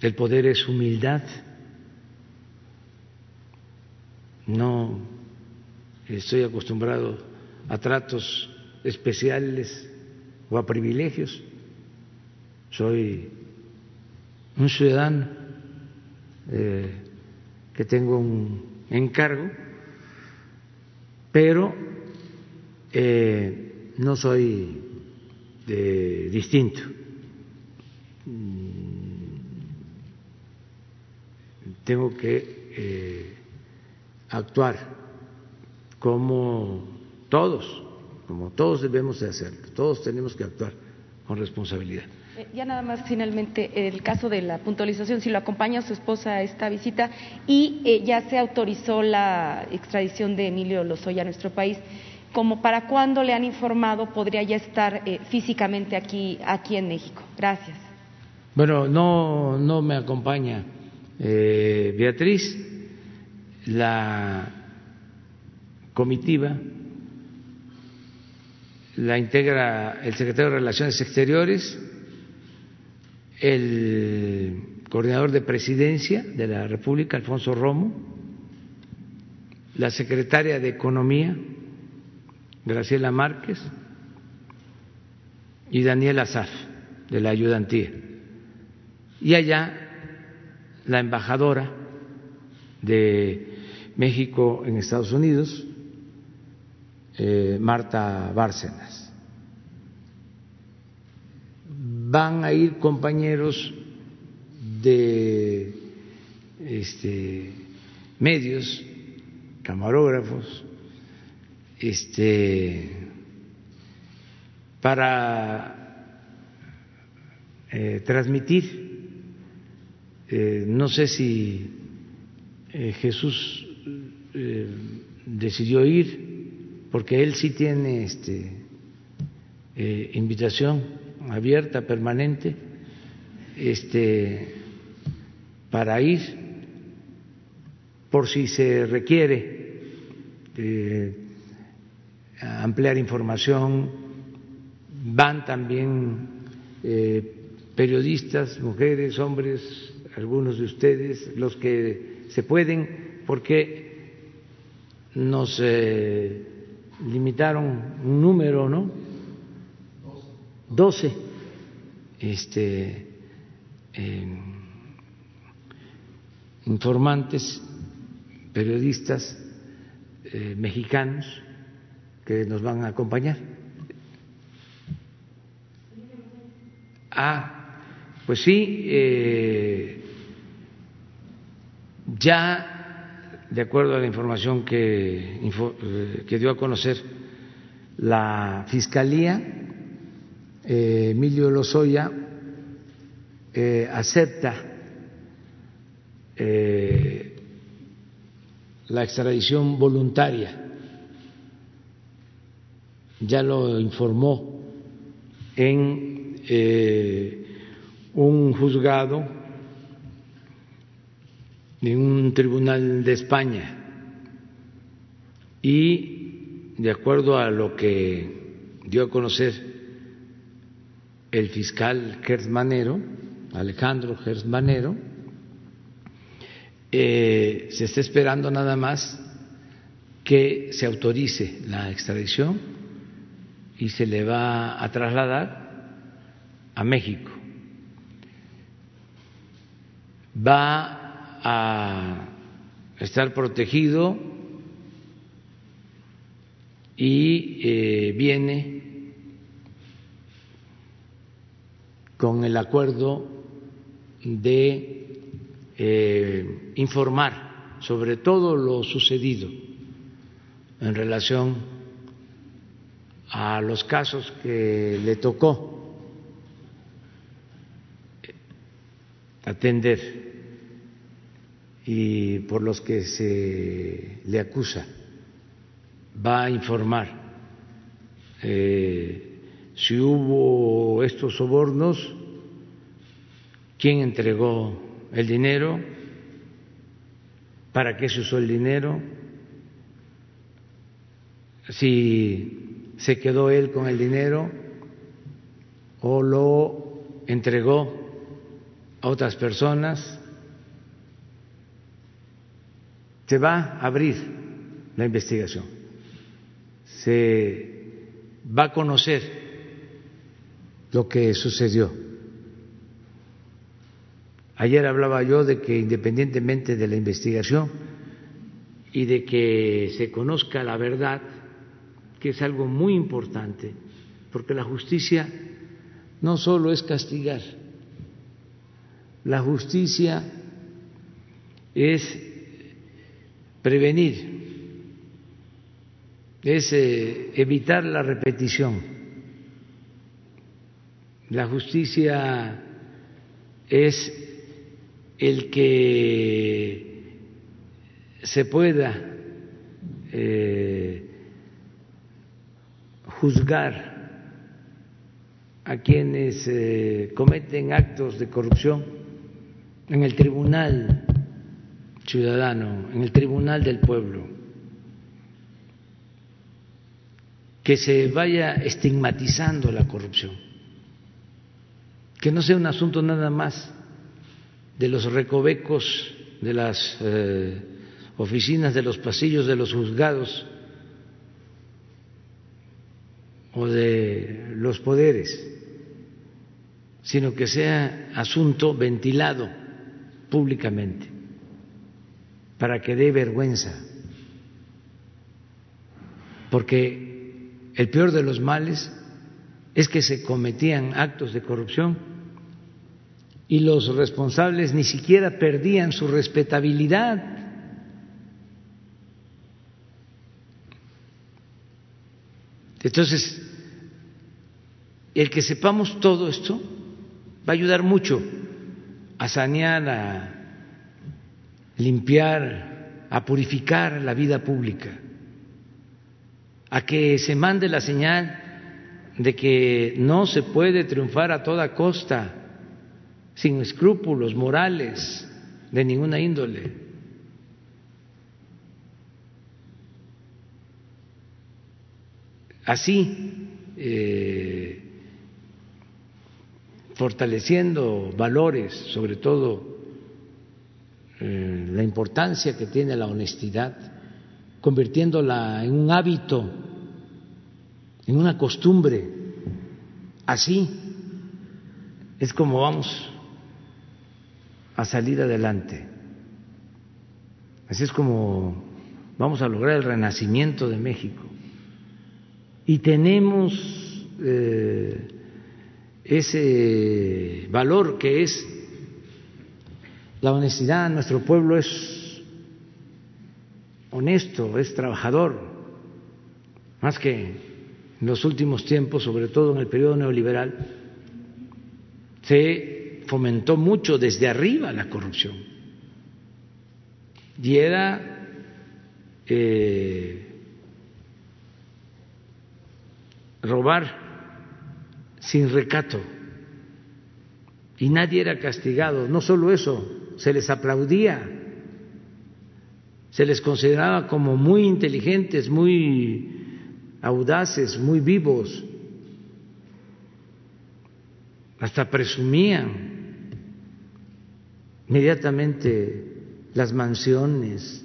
el poder es humildad. No estoy acostumbrado a tratos especiales o a privilegios. Soy un ciudadano eh, que tengo un encargo, pero eh, no soy de, distinto. Tengo que eh, actuar como todos, como todos debemos de hacerlo, todos tenemos que actuar con responsabilidad. Eh, ya nada más finalmente el caso de la puntualización, si lo acompaña su esposa a esta visita y eh, ya se autorizó la extradición de Emilio Lozoya a nuestro país, como para cuándo le han informado podría ya estar eh, físicamente aquí, aquí en México. Gracias. Bueno, no, no me acompaña Beatriz, la comitiva la integra el secretario de Relaciones Exteriores, el coordinador de presidencia de la República, Alfonso Romo, la secretaria de Economía, Graciela Márquez, y Daniel Azaf, de la ayudantía. Y allá la embajadora de México en Estados Unidos, eh, Marta Bárcenas. Van a ir compañeros de este, medios, camarógrafos, este, para eh, transmitir, eh, no sé si Jesús decidió ir, porque él sí tiene este, eh, invitación abierta, permanente, este, para ir por si se requiere eh, ampliar información, van también eh, periodistas, mujeres, hombres, algunos de ustedes, los que se pueden, porque nos limitaron un número, ¿no? Doce. Este, informantes, periodistas eh, mexicanos que nos van a acompañar. Ah, pues sí, eh, ya de acuerdo a la información que, eh, que dio a conocer la Fiscalía, eh, Emilio Lozoya eh, acepta la extradición voluntaria ya lo informó en eh, un juzgado de un tribunal de España. Y de acuerdo a lo que dio a conocer el fiscal Manero, Alejandro Manero, eh, se está esperando nada más que se autorice la extradición y se le va a trasladar a México. Va a estar protegido y eh, viene con el acuerdo de eh, informar sobre todo lo sucedido en relación a los casos que le tocó atender y por los que se le acusa. Va a informar eh, si hubo estos sobornos, quién entregó el dinero, para qué se usó el dinero, si se quedó él con el dinero o lo entregó a otras personas se va a abrir la investigación, se va a conocer lo que sucedió. Ayer hablaba yo de que independientemente de la investigación y de que se conozca la verdad, es algo muy importante, porque la justicia no solo es castigar, la justicia es prevenir, es eh, evitar la repetición. La justicia es el que se pueda eh, juzgar a quienes eh, cometen actos de corrupción en el tribunal ciudadano, en el tribunal del pueblo, que se vaya estigmatizando la corrupción, que no sea un asunto nada más de los recovecos de las eh, oficinas, de los pasillos de los juzgados o de los poderes, sino que sea asunto ventilado públicamente para que dé vergüenza, porque el peor de los males es que se cometían actos de corrupción y los responsables ni siquiera perdían su respetabilidad. Entonces, el que sepamos todo esto va a ayudar mucho a sanear a limpiar, a purificar la vida pública, a que se mande la señal de que no se puede triunfar a toda costa, sin escrúpulos morales de ninguna índole. Así, eh, fortaleciendo valores, sobre todo eh, la importancia que tiene la honestidad, convirtiéndola en un hábito, en una costumbre. Así es como vamos a salir adelante. Así es como vamos a lograr el renacimiento de México. Y tenemos eh, ese valor que es la honestidad, nuestro pueblo es honesto, es trabajador, más que en los últimos tiempos, sobre todo en el periodo neoliberal, se fomentó mucho desde arriba la corrupción. Y era eh, robar sin recato. Y nadie era castigado. No solo eso, se les aplaudía, se les consideraba como muy inteligentes, muy audaces, muy vivos, hasta presumían inmediatamente las mansiones,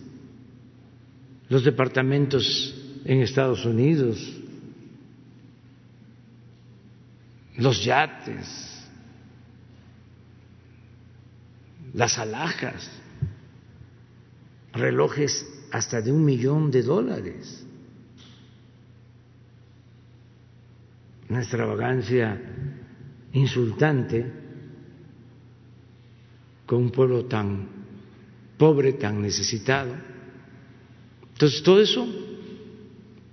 los departamentos en Estados Unidos, los yates, las alhajas, relojes hasta de un millón de dólares. Una extravagancia insultante con un pueblo tan pobre, tan necesitado. Entonces, todo eso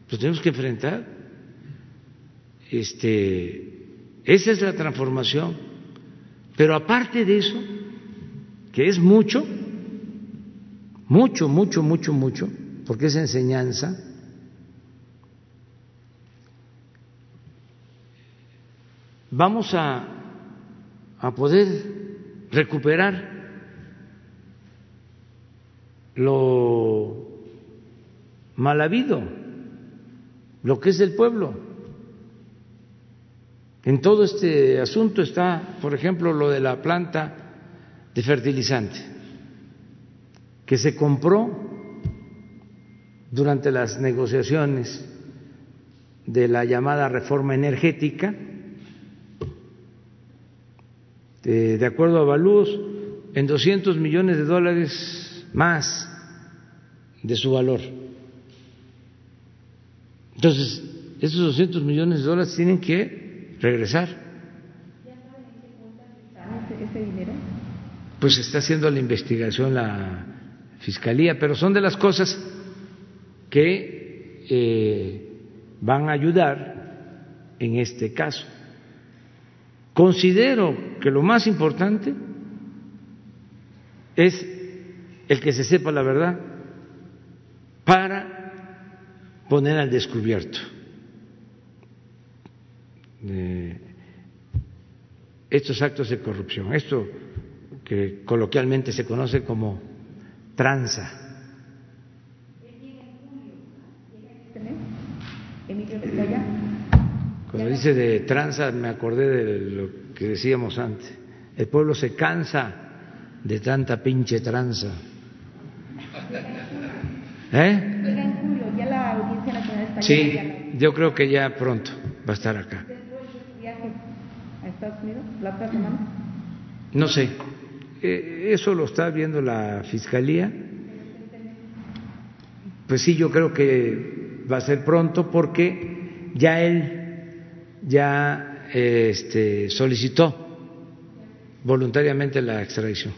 lo tenemos que enfrentar. Este, esa es la transformación. Pero aparte de eso, que es mucho, mucho, mucho, mucho, mucho, porque es enseñanza, vamos a, a poder recuperar lo mal habido, lo que es del pueblo. En todo este asunto está, por ejemplo, lo de la planta de fertilizante, que se compró durante las negociaciones de la llamada reforma energética, de, acuerdo a Valúos, en 200 millones de dólares más de su valor. Entonces, esos 200 millones de dólares tienen que regresar. ¿Ya saben en qué ese dinero? Pues está haciendo la investigación la fiscalía, pero son de las cosas que eh, van a ayudar en este caso. Considero que lo más importante es el que se sepa la verdad para poner al descubierto eh, estos actos de corrupción, esto que coloquialmente se conoce como tranza. Cuando dice de tranza me acordé de lo que decíamos antes. El pueblo se cansa de tanta pinche tranza. ¿Eh? Sí, yo creo que ya pronto va a estar acá. Estados Unidos la otra semana? No sé. Eh, eso lo está viendo la Fiscalía. Pues sí, yo creo que va a ser pronto porque ya él ya este, solicitó voluntariamente la extradición.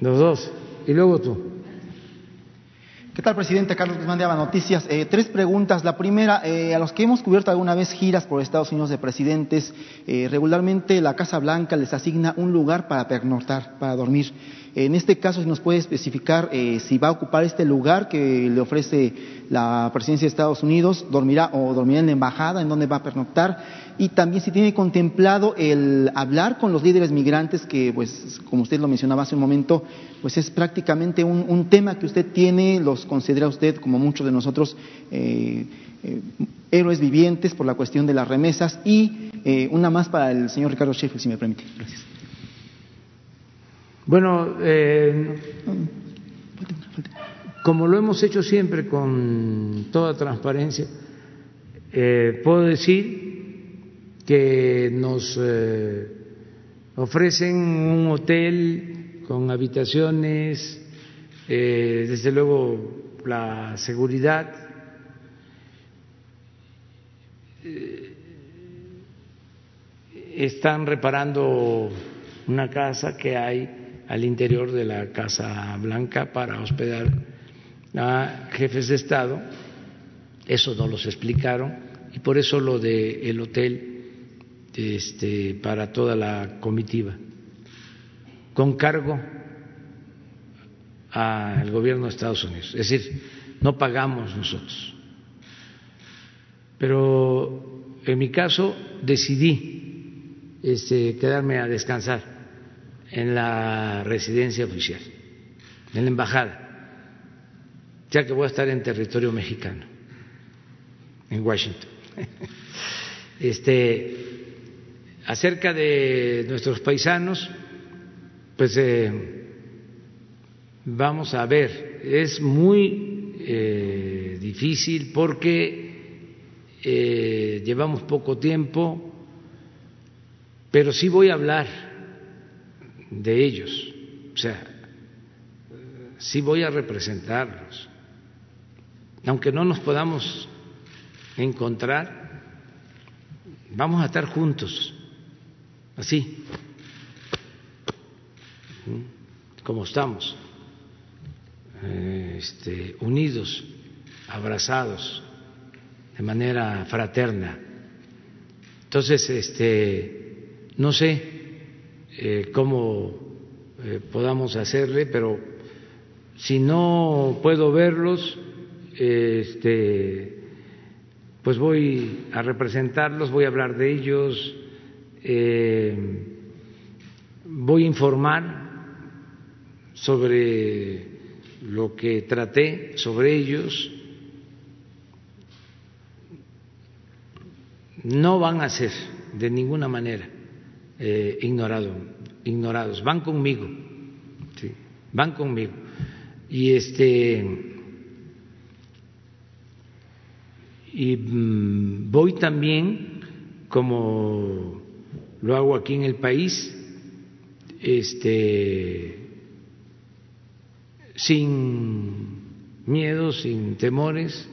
Los dos. Y luego tú. ¿Qué tal, presidente? Carlos Guzmán de Noticias. Eh, tres preguntas. La primera, eh, a los que hemos cubierto alguna vez giras por Estados Unidos de presidentes, eh, regularmente la Casa Blanca les asigna un lugar para pernoctar, para dormir. En este caso, si nos puede especificar si va a ocupar este lugar que le ofrece la presidencia de Estados Unidos, dormirá o dormirá en la embajada, en donde va a pernoctar y también si tiene contemplado el hablar con los líderes migrantes, que pues como usted lo mencionaba hace un momento, pues es prácticamente un, tema que usted tiene, los considera usted como muchos de nosotros eh, eh, héroes vivientes por la cuestión de las remesas y eh, una más para el señor Ricardo Sheffield, si me permite. Gracias. Bueno, como lo hemos hecho siempre con toda transparencia, puedo decir que nos eh, ofrecen un hotel con habitaciones, eh, desde luego la seguridad. Eh, están reparando una casa que hay al interior de la Casa Blanca para hospedar a jefes de Estado. Eso no los explicaron y por eso lo del hotel este, para toda la comitiva, con cargo al gobierno de Estados Unidos. Es decir, no pagamos nosotros. Pero en mi caso decidí este, quedarme a descansar en la residencia oficial, en la embajada, ya que voy a estar en territorio mexicano, en Washington. Este, acerca de nuestros paisanos, pues eh, vamos a ver, es muy eh, difícil porque eh, llevamos poco tiempo, pero sí voy a hablar de ellos, o sea, sí voy a representarlos, aunque no nos podamos encontrar, vamos a estar juntos, así, como estamos, este, unidos, abrazados, de manera fraterna. Entonces, este, no sé eh, cómo eh, podamos hacerle, pero si no puedo verlos, este, pues voy a representarlos, voy a hablar de ellos, eh, voy a informar sobre lo que traté sobre ellos. No van a ser de ninguna manera eh, ignorados, van conmigo, van conmigo. Y este y mm, voy también, como lo hago aquí en el país, este, sin miedo, sin temores,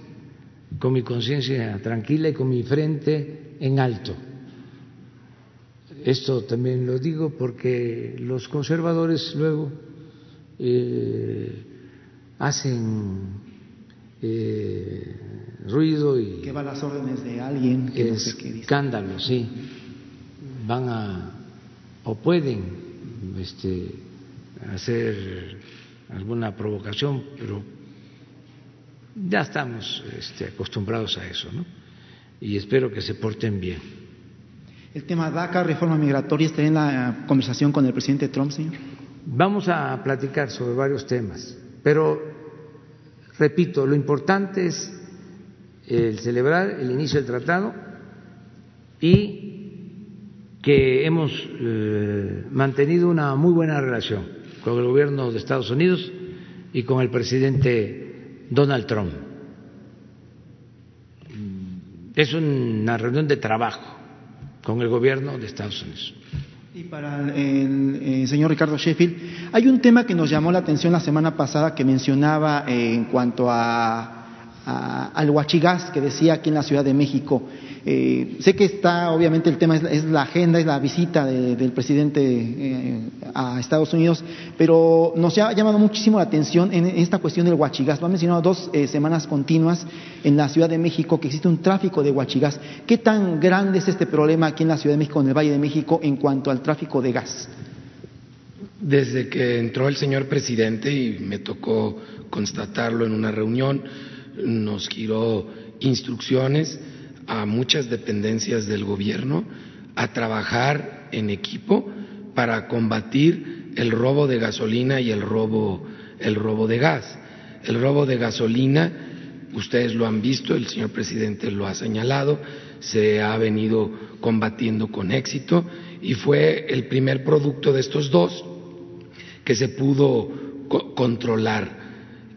con mi conciencia tranquila y con mi frente en alto. Esto también lo digo porque los conservadores luego eh, hacen eh, ruido y que va a las órdenes de alguien que escándalo, sí, van a o pueden este, hacer alguna provocación, pero ya estamos este, acostumbrados a eso, ¿no? Y espero que se porten bien. El tema DACA, reforma migratoria, está en la conversación con el presidente Trump, señor. Vamos a platicar sobre varios temas, pero repito, lo importante es el celebrar el inicio del tratado y que hemos eh, mantenido una muy buena relación con el gobierno de Estados Unidos y con el presidente Donald Trump. Es una reunión de trabajo con el gobierno de Estados Unidos. Y para el, eh, señor Ricardo Sheffield, hay un tema que nos llamó la atención la semana pasada que mencionaba eh, en cuanto a al huachigás que decía aquí en la Ciudad de México. Eh, sé que está, obviamente, el tema es, la agenda, es la visita del presidente eh, a Estados Unidos, pero nos ha llamado muchísimo la atención en esta cuestión del huachigás. Lo ha mencionado dos eh, semanas continuas en la Ciudad de México que existe un tráfico de huachigás. ¿Qué tan grande es este problema aquí en la Ciudad de México, en el Valle de México, en cuanto al tráfico de gas? Desde que entró el señor presidente y me tocó constatarlo en una reunión, nos giró instrucciones a muchas dependencias del gobierno a trabajar en equipo para combatir el robo de gasolina y el robo, el robo de gas. El robo de gasolina, ustedes lo han visto, el señor presidente lo ha señalado, se ha venido combatiendo con éxito y fue el primer producto de estos dos que se pudo controlar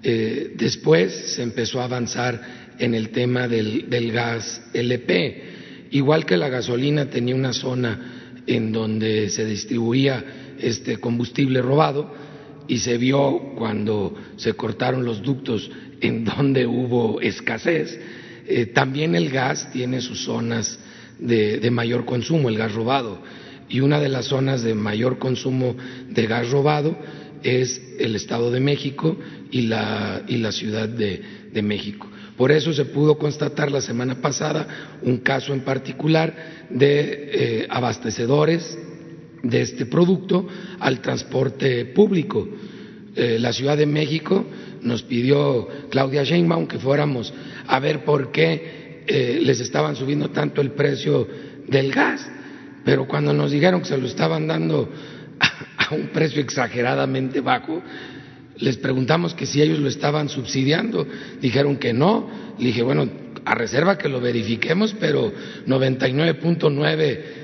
eh, después se empezó a avanzar en el tema del, gas LP. Igual que la gasolina tenía una zona en donde se distribuía este combustible robado y se vio cuando se cortaron los ductos en donde hubo escasez, eh, también el gas tiene sus zonas de, mayor consumo, el gas robado. Y una de las zonas de mayor consumo de gas robado es el Estado de México y la, y la Ciudad de, México. Por eso se pudo constatar la semana pasada un caso en particular de eh, abastecedores de este producto al transporte público. eh, la Ciudad de México, nos pidió Claudia Sheinbaum que fuéramos a ver por qué eh, les estaban subiendo tanto el precio del gas, pero cuando nos dijeron que se lo estaban dando a un precio exageradamente bajo, les preguntamos que si ellos lo estaban subsidiando, dijeron que no, le dije, bueno, a reserva que lo verifiquemos, pero 99.9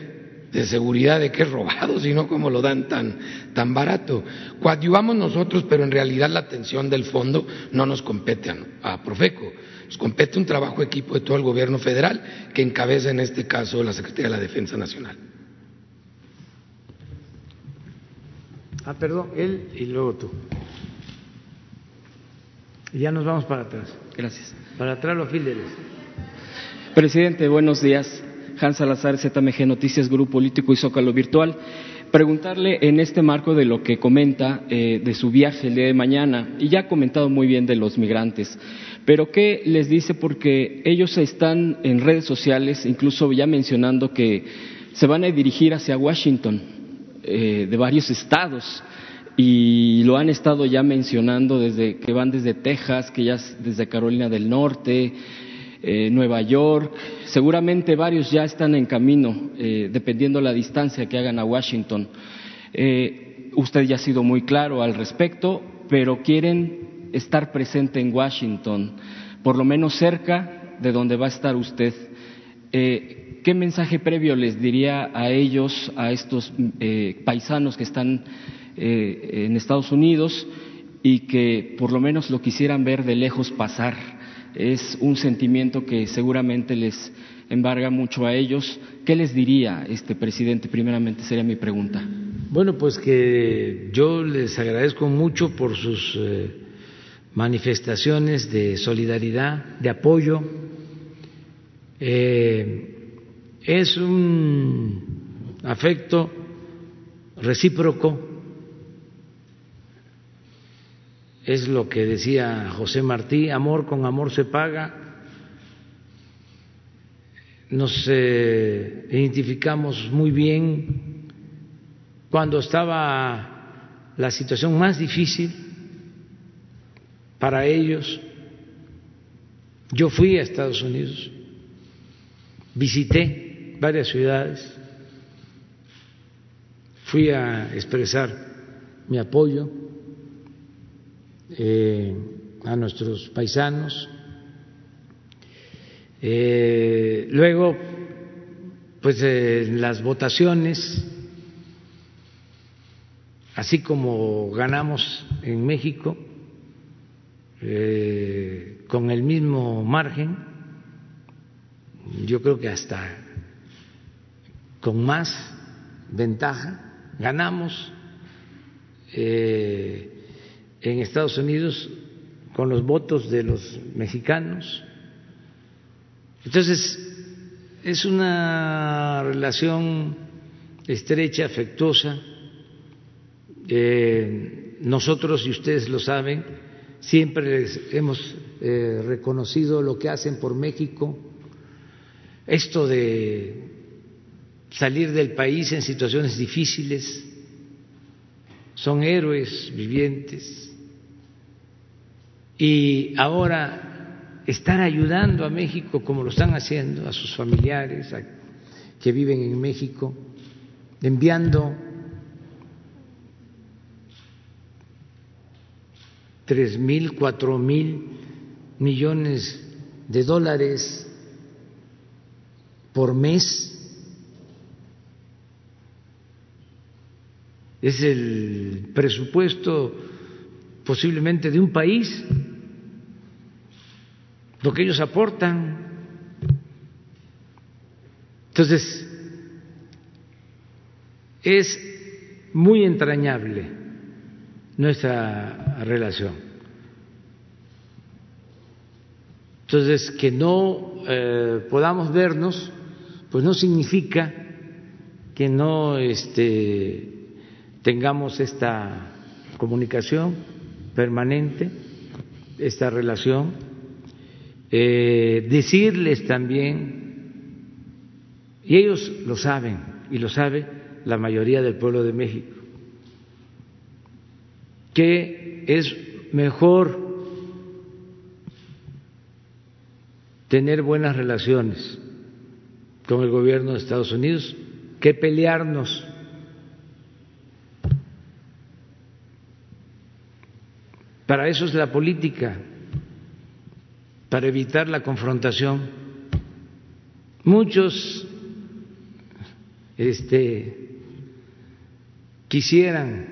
de seguridad de que es robado, sino como lo dan tan, tan barato. Coadyuvamos nosotros, pero en realidad la atención del fondo no nos compete a, a, Profeco, nos compete un trabajo equipo de todo el gobierno federal que encabeza en este caso la Secretaría de la Defensa Nacional. Ah, perdón, él y luego tú. Y ya nos vamos para atrás. Gracias. Para atrás los fílderes. Presidente, buenos días. Hans Salazar, ZMG Noticias, Grupo Político y Zócalo Virtual. Preguntarle en este marco de lo que comenta eh, de su viaje el día de mañana, y ya ha comentado muy bien de los migrantes, pero ¿qué les dice? Porque ellos están en redes sociales, incluso ya mencionando que se van a dirigir hacia Washington, eh, de varios estados y lo han estado ya mencionando desde que van desde Texas, que ya desde Carolina del Norte, eh, Nueva York, seguramente varios ya están en camino, eh, dependiendo la distancia que hagan a Washington. Eh, usted ya ha sido muy claro al respecto, pero quieren estar presente en Washington, por lo menos cerca de donde va a estar usted. ¿Qué mensaje previo les diría a ellos, a estos paisanos que están eh, en Estados Unidos y que por lo menos lo quisieran ver de lejos pasar. Es un sentimiento que seguramente les embarga mucho a ellos. ¿Qué les diría este presidente? Primeramente sería mi pregunta. Bueno, pues que yo les agradezco mucho por sus eh, manifestaciones de solidaridad, de apoyo. Eh, es un afecto recíproco es lo que decía José Martí, amor con amor se paga. Nos eh, identificamos muy bien cuando estaba la situación más difícil para ellos. Yo fui a Estados Unidos, visité varias ciudades, fui a expresar mi apoyo eh, a nuestros paisanos. Eh, luego, pues en las votaciones, así como ganamos en México, eh, con el mismo margen, yo creo que hasta con más ventaja, ganamos. Eh, en Estados Unidos con los votos de los mexicanos. Entonces, es una relación estrecha, afectuosa. Eh, nosotros, y ustedes lo saben, siempre les hemos eh, reconocido lo que hacen por México. Esto de salir del país en situaciones difíciles, son héroes vivientes y ahora estar ayudando a México como lo están haciendo, a sus familiares que viven en México, enviando tres mil, cuatro mil millones de dólares por mes. Es el presupuesto posiblemente de un país lo que ellos aportan. Entonces, es muy entrañable nuestra relación. Entonces, que no eh, podamos vernos, pues no significa que no este, tengamos esta comunicación permanente, esta relación eh, decirles también, y ellos lo saben, y lo sabe la mayoría del pueblo de México, que es mejor tener buenas relaciones con el gobierno de Estados Unidos que pelearnos. Para eso es la política, para evitar la confrontación. Muchos este, quisieran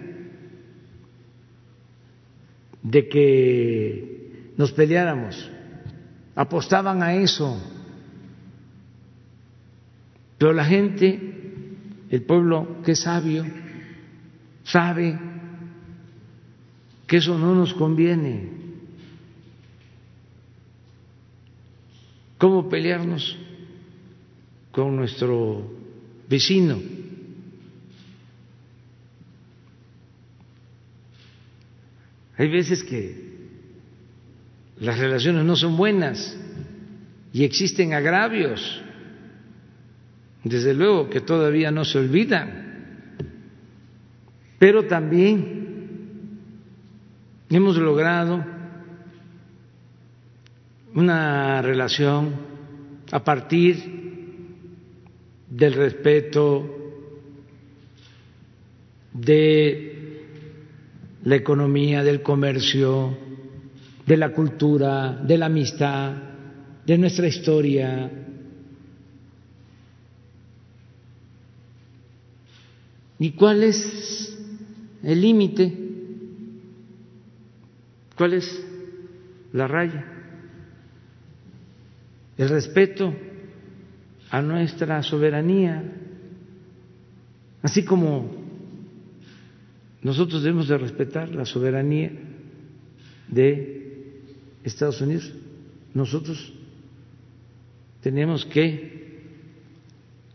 de que nos peleáramos, apostaban a eso, pero la gente, el pueblo que es sabio, sabe que eso no nos conviene. ¿Cómo pelearnos con nuestro vecino? Hay veces que las relaciones no son buenas y existen agravios desde luego que todavía no se olvidan, pero también hemos logrado una relación a partir del respeto, de la economía, del comercio, de la cultura, de la amistad, de nuestra historia, ¿Y cuál es el límite? ¿Cuál es la raya? El respeto a nuestra soberanía, así como nosotros debemos de respetar la soberanía de Estados Unidos, nosotros tenemos que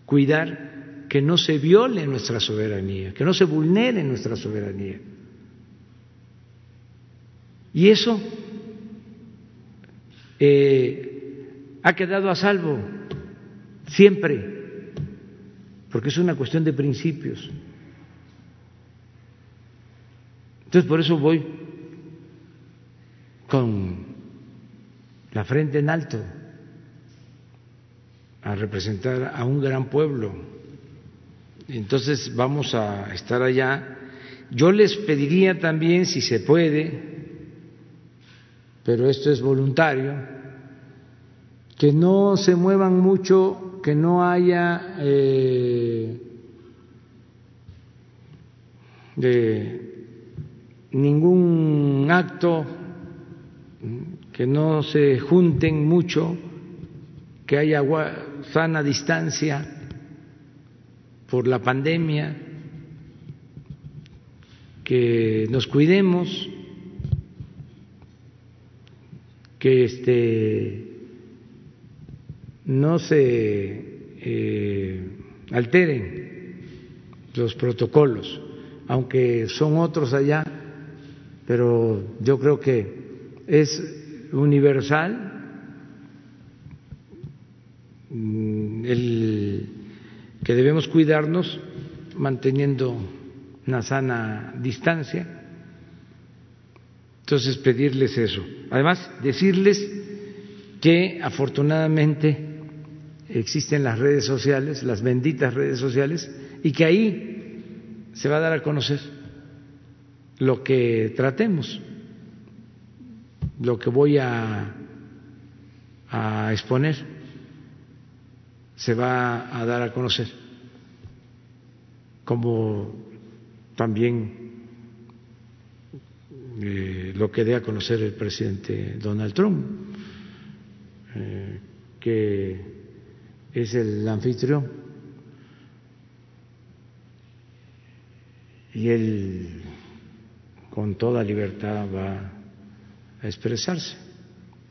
cuidar que no se viole nuestra soberanía, que no se vulnere nuestra soberanía. Y eso eh, ha quedado a salvo siempre, porque es una cuestión de principios. Entonces por eso voy con la frente en alto a representar a un gran pueblo entonces vamos a estar allá. Yo les pediría también, si se puede, pero esto es voluntario, que no se muevan mucho, que no haya eh, ningún acto, que no se junten mucho, que haya sana distancia por la pandemia, que nos cuidemos, que este, no se eh, alteren los protocolos, aunque son otros allá, pero yo creo que es universal mm, el que debemos cuidarnos manteniendo una sana distancia. Entonces, pedirles eso. Además, decirles que afortunadamente existen las redes sociales, las benditas redes sociales, y que ahí se va a dar a conocer lo que tratemos, lo que voy a, exponer se va a dar a conocer, como también eh, lo que dé a conocer el presidente Donald Trump, eh, que es el anfitrión, y él con toda libertad va a expresarse,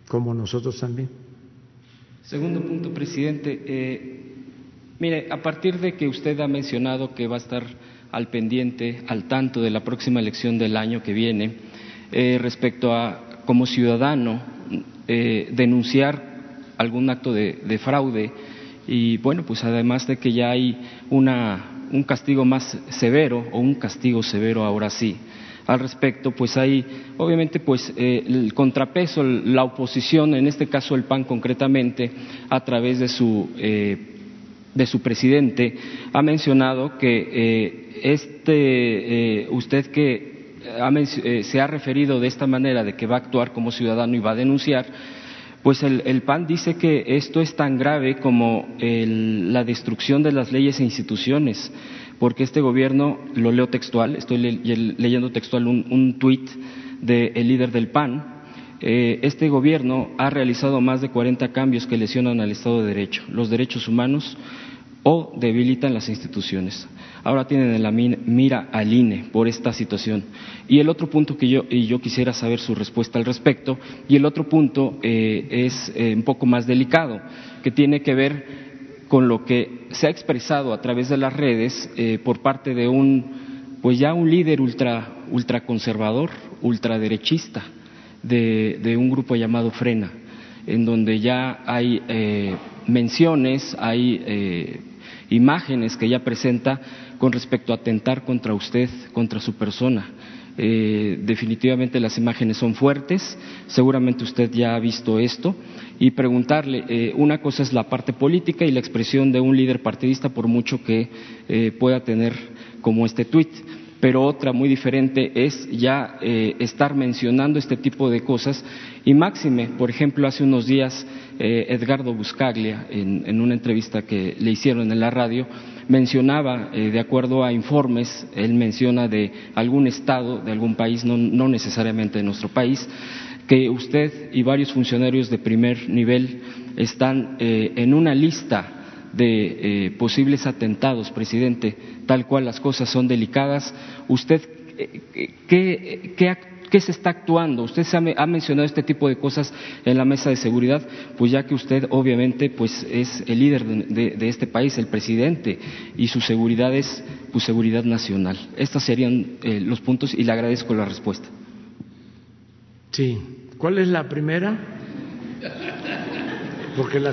como nosotros también. Segundo punto, presidente. Eh, mire, a partir de que usted ha mencionado que va a estar al pendiente, al tanto de la próxima elección del año que viene, eh, respecto a, como ciudadano, eh, denunciar algún acto de, de, fraude y, bueno, pues además de que ya hay una, un castigo más severo o un castigo severo ahora sí al respecto, pues hay obviamente pues eh, el contrapeso, la oposición, en este caso el PAN concretamente, a través de su eh, de su presidente, ha mencionado que eh, este usted que se ha referido de esta manera de que va a actuar como ciudadano y va a denunciar, pues el, PAN dice que esto es tan grave como la destrucción de las leyes e instituciones porque este gobierno, lo leo textual, estoy leyendo textual un, tuit del líder del PAN, eh, este gobierno ha realizado más de 40 cambios que lesionan al Estado de Derecho, los derechos humanos o debilitan las instituciones. Ahora tienen en la mira al INE por esta situación. Y el otro punto que yo, y yo quisiera saber su respuesta al respecto, y el otro punto eh, es eh, un poco más delicado, que tiene que ver con lo que se ha expresado a través de las redes eh, por parte de un, pues ya un líder ultra, ultraconservador, ultraderechista de, de un grupo llamado Frena, en donde ya hay menciones, hay imágenes que ya presenta con respecto a atentar contra usted, contra su persona. Eh, definitivamente las imágenes son fuertes, seguramente usted ya ha visto esto, y preguntarle, eh, una cosa es la parte política y la expresión de un líder partidista, por mucho que eh, pueda tener como este tuit, pero otra muy diferente es ya estar mencionando este tipo de cosas, y máxime, por ejemplo, hace unos días Edgardo Buscaglia, en una entrevista que le hicieron en la radio, mencionaba, eh, de acuerdo a informes, él menciona de algún estado, de algún país, no, necesariamente de nuestro país, que usted y varios funcionarios de primer nivel están eh, en una lista de eh, posibles atentados, presidente, tal cual las cosas son delicadas. ¿Usted qué, qué, ¿Qué se está actuando? Usted ha, mencionado este tipo de cosas en la mesa de seguridad, pues ya que usted obviamente pues es el líder de, este país, el presidente, y su seguridad es pues, seguridad nacional. Estos serían eh, los puntos y le agradezco la respuesta. Sí. ¿Cuál es la primera? Porque la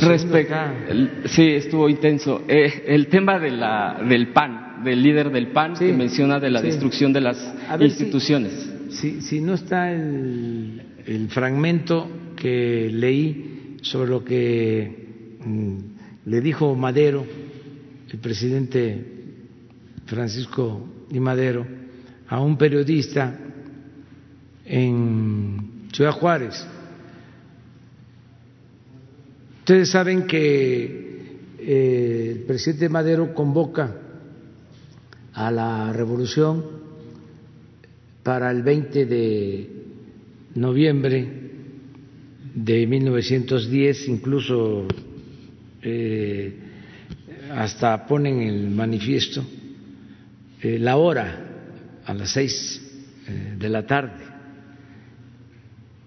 sí, estuvo intenso. Eh, el tema de la, del PAN, del líder del PAN, que menciona de la destrucción de las instituciones si, no está el, fragmento que leí sobre lo que mm, le dijo Madero, el presidente Francisco y Madero, a un periodista en Ciudad Juárez. Ustedes saben que eh, el presidente Madero convoca a la revolución para el 20 de noviembre de 1910, incluso eh, hasta ponen el manifiesto eh, la hora a las seis eh, de la tarde.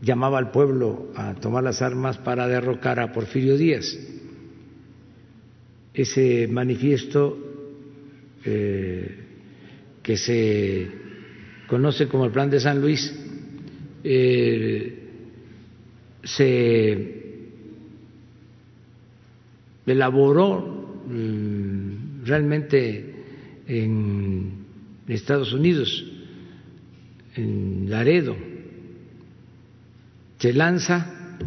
Llamaba al pueblo a tomar las armas para derrocar a Porfirio Díaz. Ese manifiesto que se conoce como el Plan de San Luis, eh, se elaboró mm, realmente en Estados Unidos, en Laredo, se lanza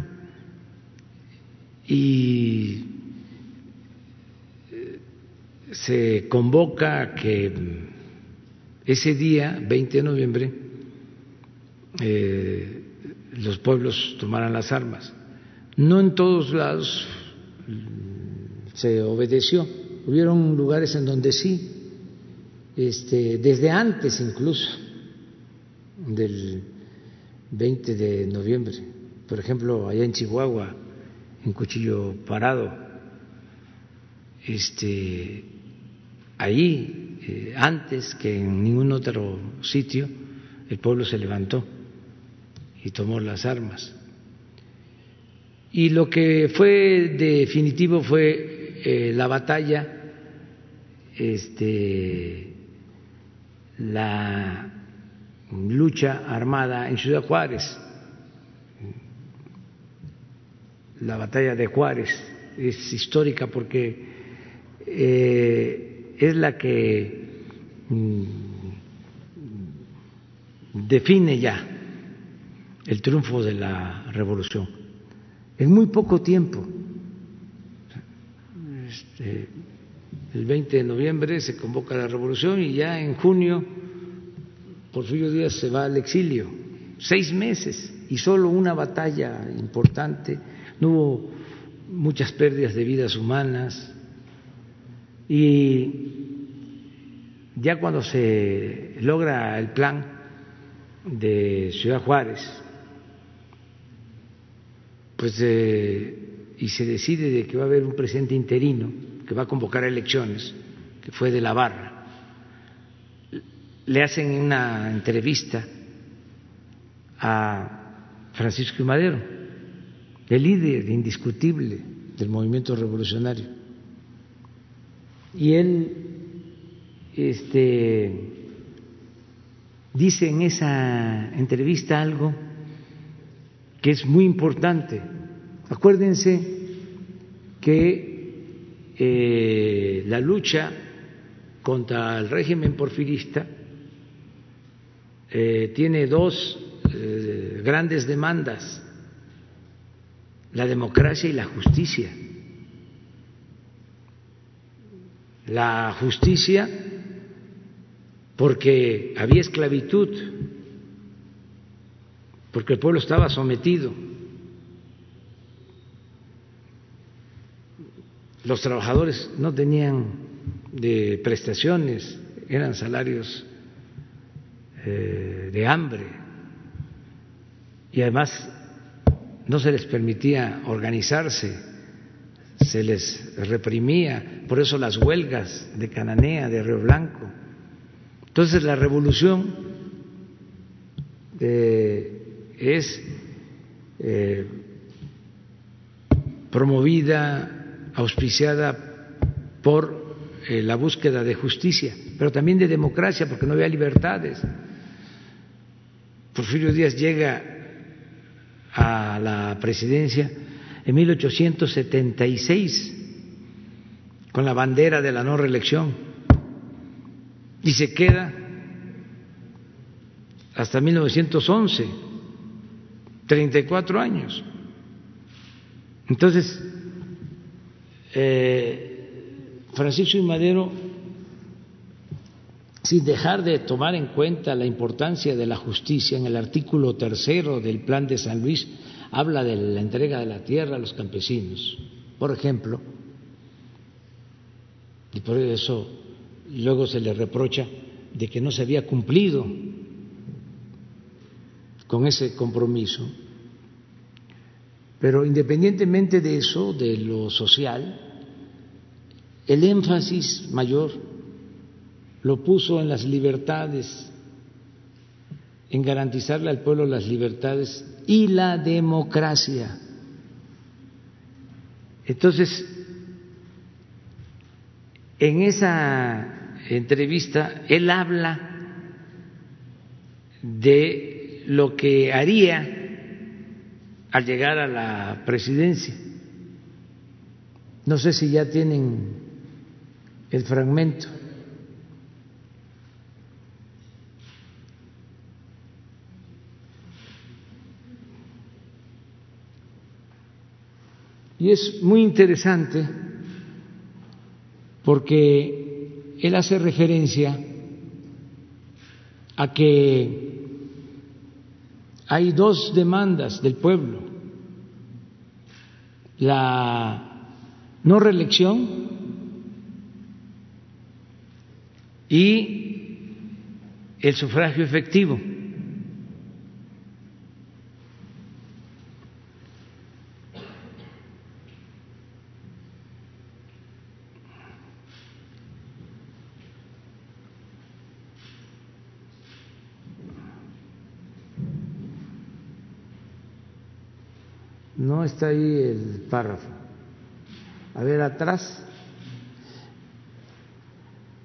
y eh, se convoca que ese día, 20 de noviembre, eh, los pueblos tomaran las armas. No en todos lados se obedeció. Hubieron lugares en donde sí, este, desde antes incluso del 20 de noviembre. Por ejemplo, allá en Chihuahua, en Cuchillo Parado, este, ahí eh, antes que en ningún otro sitio, el pueblo se levantó y tomó las armas. Y lo que fue definitivo fue eh, la batalla, este, la lucha armada en Ciudad Juárez, la batalla de Juárez es histórica porque eh, es la que mm, define ya el triunfo de la revolución. En muy poco tiempo, este, el 20 de noviembre se convoca la revolución y ya en junio Porfirio Díaz se va al exilio, seis meses y solo una batalla importante, no hubo muchas pérdidas de vidas humanas y ya cuando se logra el plan de Ciudad Juárez, pues eh, y se decide de que va a haber un presidente interino que va a convocar elecciones, que fue de la barra, le hacen una entrevista a Francisco. Madero, el líder indiscutible del movimiento revolucionario. Y él este, dice en esa entrevista algo que es muy importante. Acuérdense que eh, la lucha contra el régimen porfirista eh, tiene dos eh, grandes demandas, la democracia y la justicia. La justicia porque había esclavitud, porque el pueblo estaba sometido. Los trabajadores no tenían de prestaciones, eran salarios eh, de hambre y además no se les permitía organizarse, se les reprimía, por eso las huelgas de Cananea, de Río Blanco. Entonces la revolución eh, es eh, promovida, auspiciada por la búsqueda de justicia, pero también de democracia, porque no había libertades. Porfirio Díaz llega a la presidencia en 1876 con la bandera de la no reelección y se queda hasta 1911, 34 años. Entonces, eh, Francisco y Madero sin dejar de tomar en cuenta la importancia de la justicia, en el artículo tercero del Plan de San Luis habla de la entrega de la tierra a los campesinos, por ejemplo, y por eso luego se le reprocha de que no se había cumplido con ese compromiso. Pero independientemente de eso, de lo social, el énfasis mayor lo puso en las libertades, en garantizarle al pueblo las libertades y la democracia. Entonces, en esa entrevista, él habla de lo que haría al llegar a la presidencia. No sé si ya tienen el fragmento. Y es muy interesante porque él hace referencia a que hay dos demandas del pueblo, la no reelección y el sufragio efectivo. No está ahí el párrafo. A ver, atrás.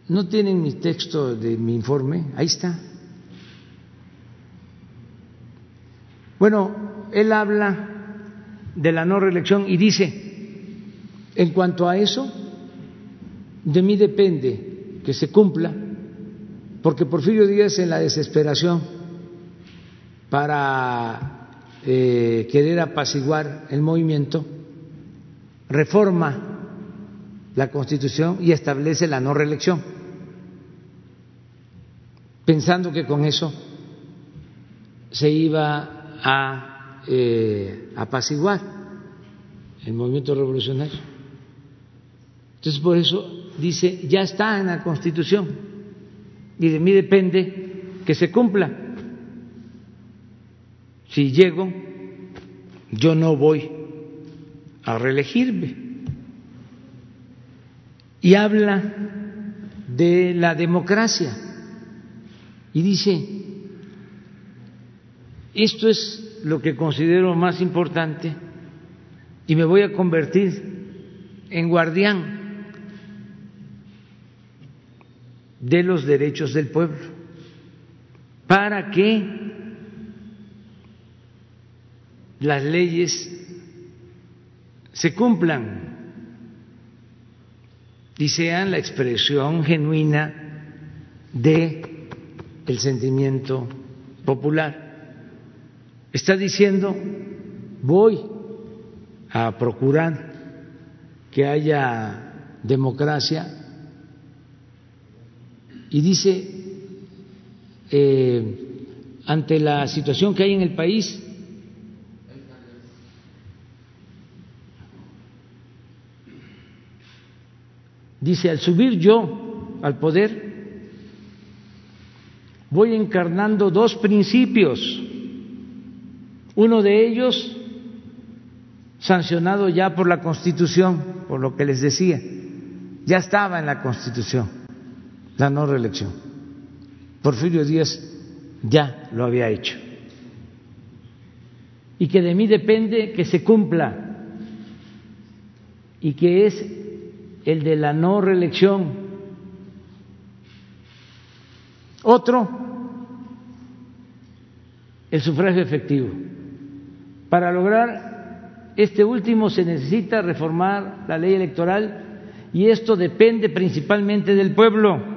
¿No tienen mi texto de mi informe? Ahí está. Bueno, él habla de la no reelección y dice, en cuanto a eso, de mí depende que se cumpla, porque Porfirio Díaz en la desesperación para eh, querer apaciguar el movimiento, reforma la Constitución y establece la no reelección, pensando que con eso se iba a eh, apaciguar el movimiento revolucionario. Entonces, por eso dice, ya está en la Constitución y de mí depende que se cumpla. Si llego, yo no voy a reelegirme. Y habla de la democracia y dice, esto es lo que considero más importante y me voy a convertir en guardián de los derechos del pueblo para que las leyes se cumplan y sean la expresión genuina de el sentimiento popular. Está diciendo, voy a procurar que haya democracia y dice, eh, ante la situación que hay en el país, dice, al subir yo al poder, voy encarnando dos principios, uno de ellos sancionado ya por la Constitución, por lo que les decía, ya estaba en la Constitución la no reelección. Porfirio Díaz ya lo había hecho. Y que de mí depende que se cumpla y que es el de la no reelección. Otro, el sufragio efectivo. Para lograr este último se necesita reformar la ley electoral y esto depende principalmente del pueblo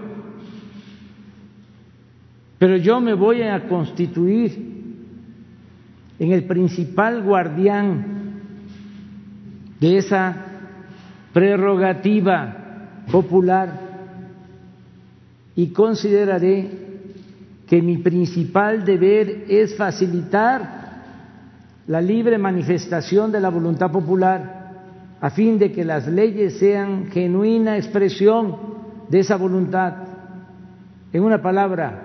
pero yo me voy a constituir en el principal guardián de esa prerrogativa popular y consideraré que mi principal deber es facilitar la libre manifestación de la voluntad popular a fin de que las leyes sean genuina expresión de esa voluntad. En una palabra,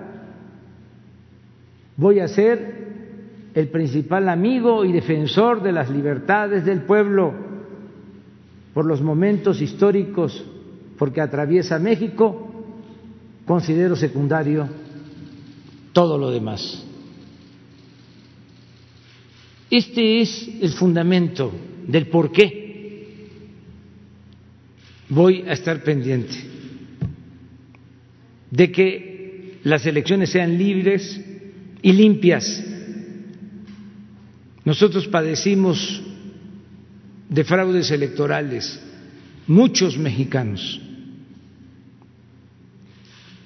voy a ser el principal amigo y defensor de las libertades del pueblo por los momentos históricos porque atraviesa México, considero secundario todo lo demás. Este es el fundamento del por qué voy a estar pendiente de que las elecciones sean libres, y limpias. Nosotros padecimos de fraudes electorales, muchos mexicanos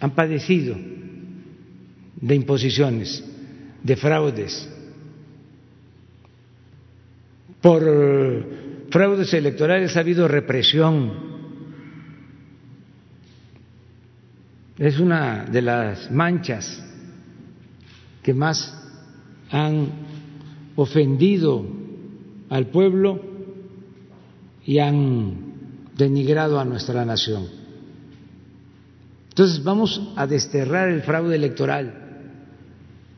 han padecido de imposiciones, de fraudes. Por fraudes electorales ha habido represión. Es una de las manchas que más han ofendido al pueblo y han denigrado a nuestra nación. Entonces vamos a desterrar el fraude electoral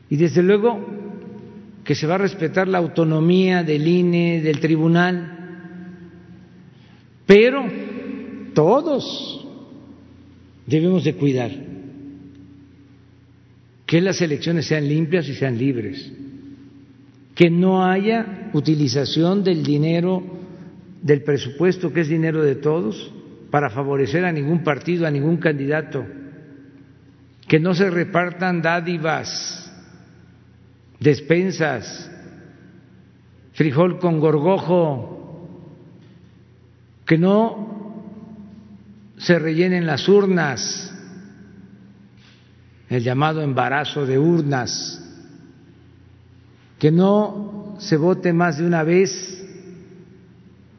y desde luego que se va a respetar la autonomía del INE, del tribunal, pero todos debemos de cuidar que las elecciones sean limpias y sean libres, que no haya utilización del dinero del presupuesto, que es dinero de todos, para favorecer a ningún partido, a ningún candidato, que no se repartan dádivas, despensas, frijol con gorgojo, que no se rellenen las urnas el llamado embarazo de urnas, que no se vote más de una vez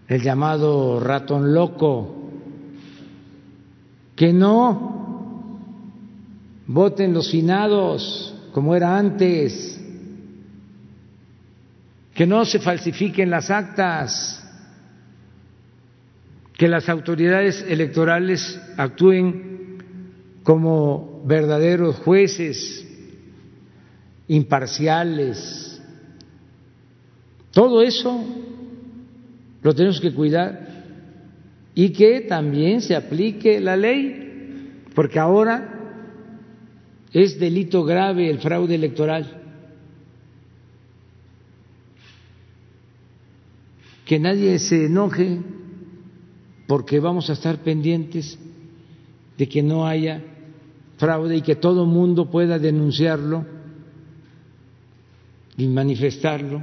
el llamado ratón loco, que no voten los finados como era antes, que no se falsifiquen las actas, que las autoridades electorales actúen como verdaderos jueces imparciales. Todo eso lo tenemos que cuidar y que también se aplique la ley, porque ahora es delito grave el fraude electoral. Que nadie se enoje porque vamos a estar pendientes de que no haya fraude y que todo mundo pueda denunciarlo y manifestarlo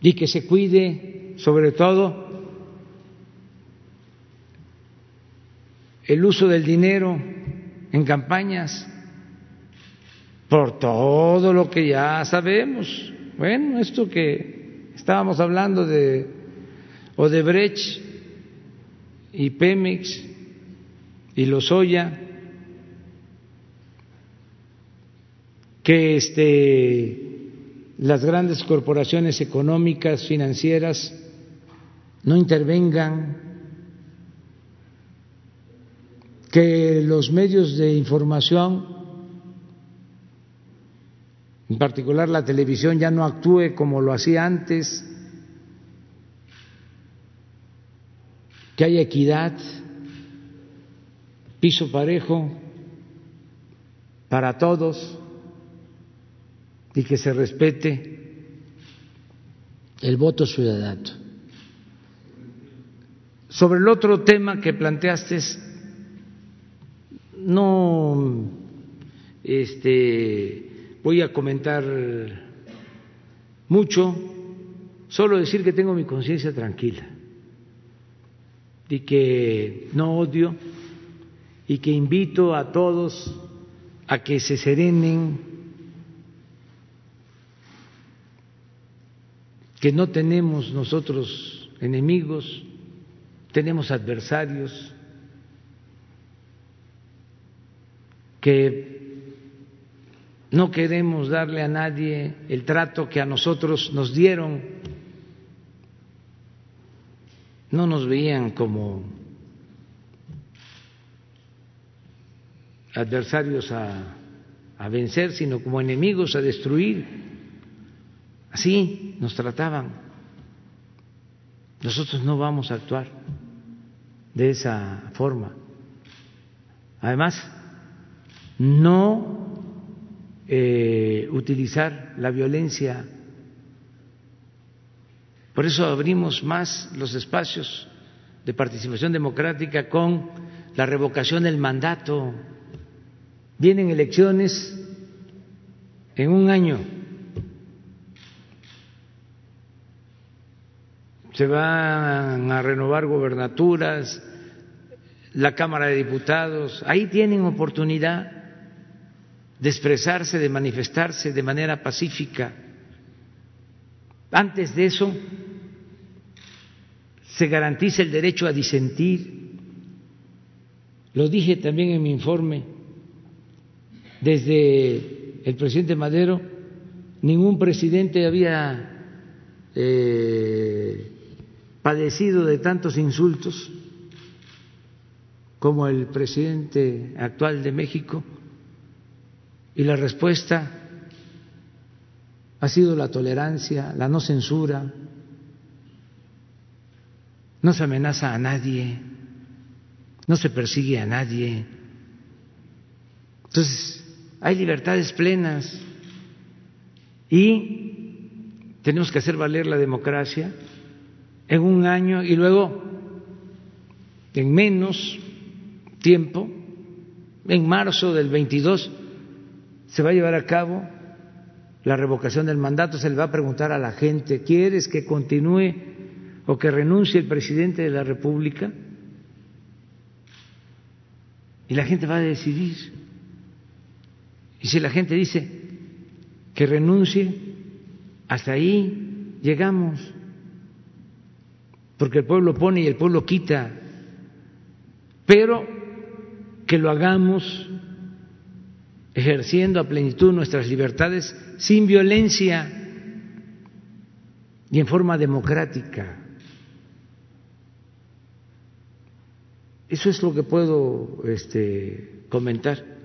y que se cuide sobre todo el uso del dinero en campañas por todo lo que ya sabemos. Bueno, esto que estábamos hablando de Odebrecht y Pemex y Lozoya, que este las grandes corporaciones económicas, financieras, no intervengan, que los medios de información, en particular la televisión, ya no actúe como lo hacía antes, que haya equidad, piso parejo para todos y que se respete el voto ciudadano. Sobre el otro tema que planteaste, no este, voy a comentar mucho, solo decir que tengo mi conciencia tranquila y que no odio y que invito a todos a que se serenen que no tenemos nosotros enemigos, tenemos adversarios, que no queremos darle a nadie el trato que a nosotros nos dieron, no nos veían como adversarios a, vencer, sino como enemigos a destruir. Así nos trataban. Nosotros no vamos a actuar de esa forma. Además, no eh, utilizar la violencia. Por eso abrimos más los espacios de participación democrática con la revocación del mandato. Vienen elecciones en un año se van a renovar gobernaturas, la Cámara de Diputados, ahí tienen oportunidad de expresarse, de manifestarse de manera pacífica. Antes de eso, se garantiza el derecho a disentir. Lo dije también en mi informe. Desde el presidente Madero, ningún presidente había eh, padecido de tantos insultos como el presidente actual de México y la respuesta ha sido la tolerancia, la no censura, no se amenaza a nadie, no se persigue a nadie. Entonces, hay libertades plenas y tenemos que hacer valer la democracia en un año y luego en menos tiempo, en marzo del 22, se va a llevar a cabo la revocación del mandato, se le va a preguntar a la gente, ¿quieres que continúe o que renuncie el presidente de la República? Y la gente va a decidir. Y si la gente dice que renuncie, hasta ahí llegamos, porque el pueblo pone y el pueblo quita, pero que lo hagamos ejerciendo a plenitud nuestras libertades sin violencia y en forma democrática. Eso es lo que puedo este, comentar.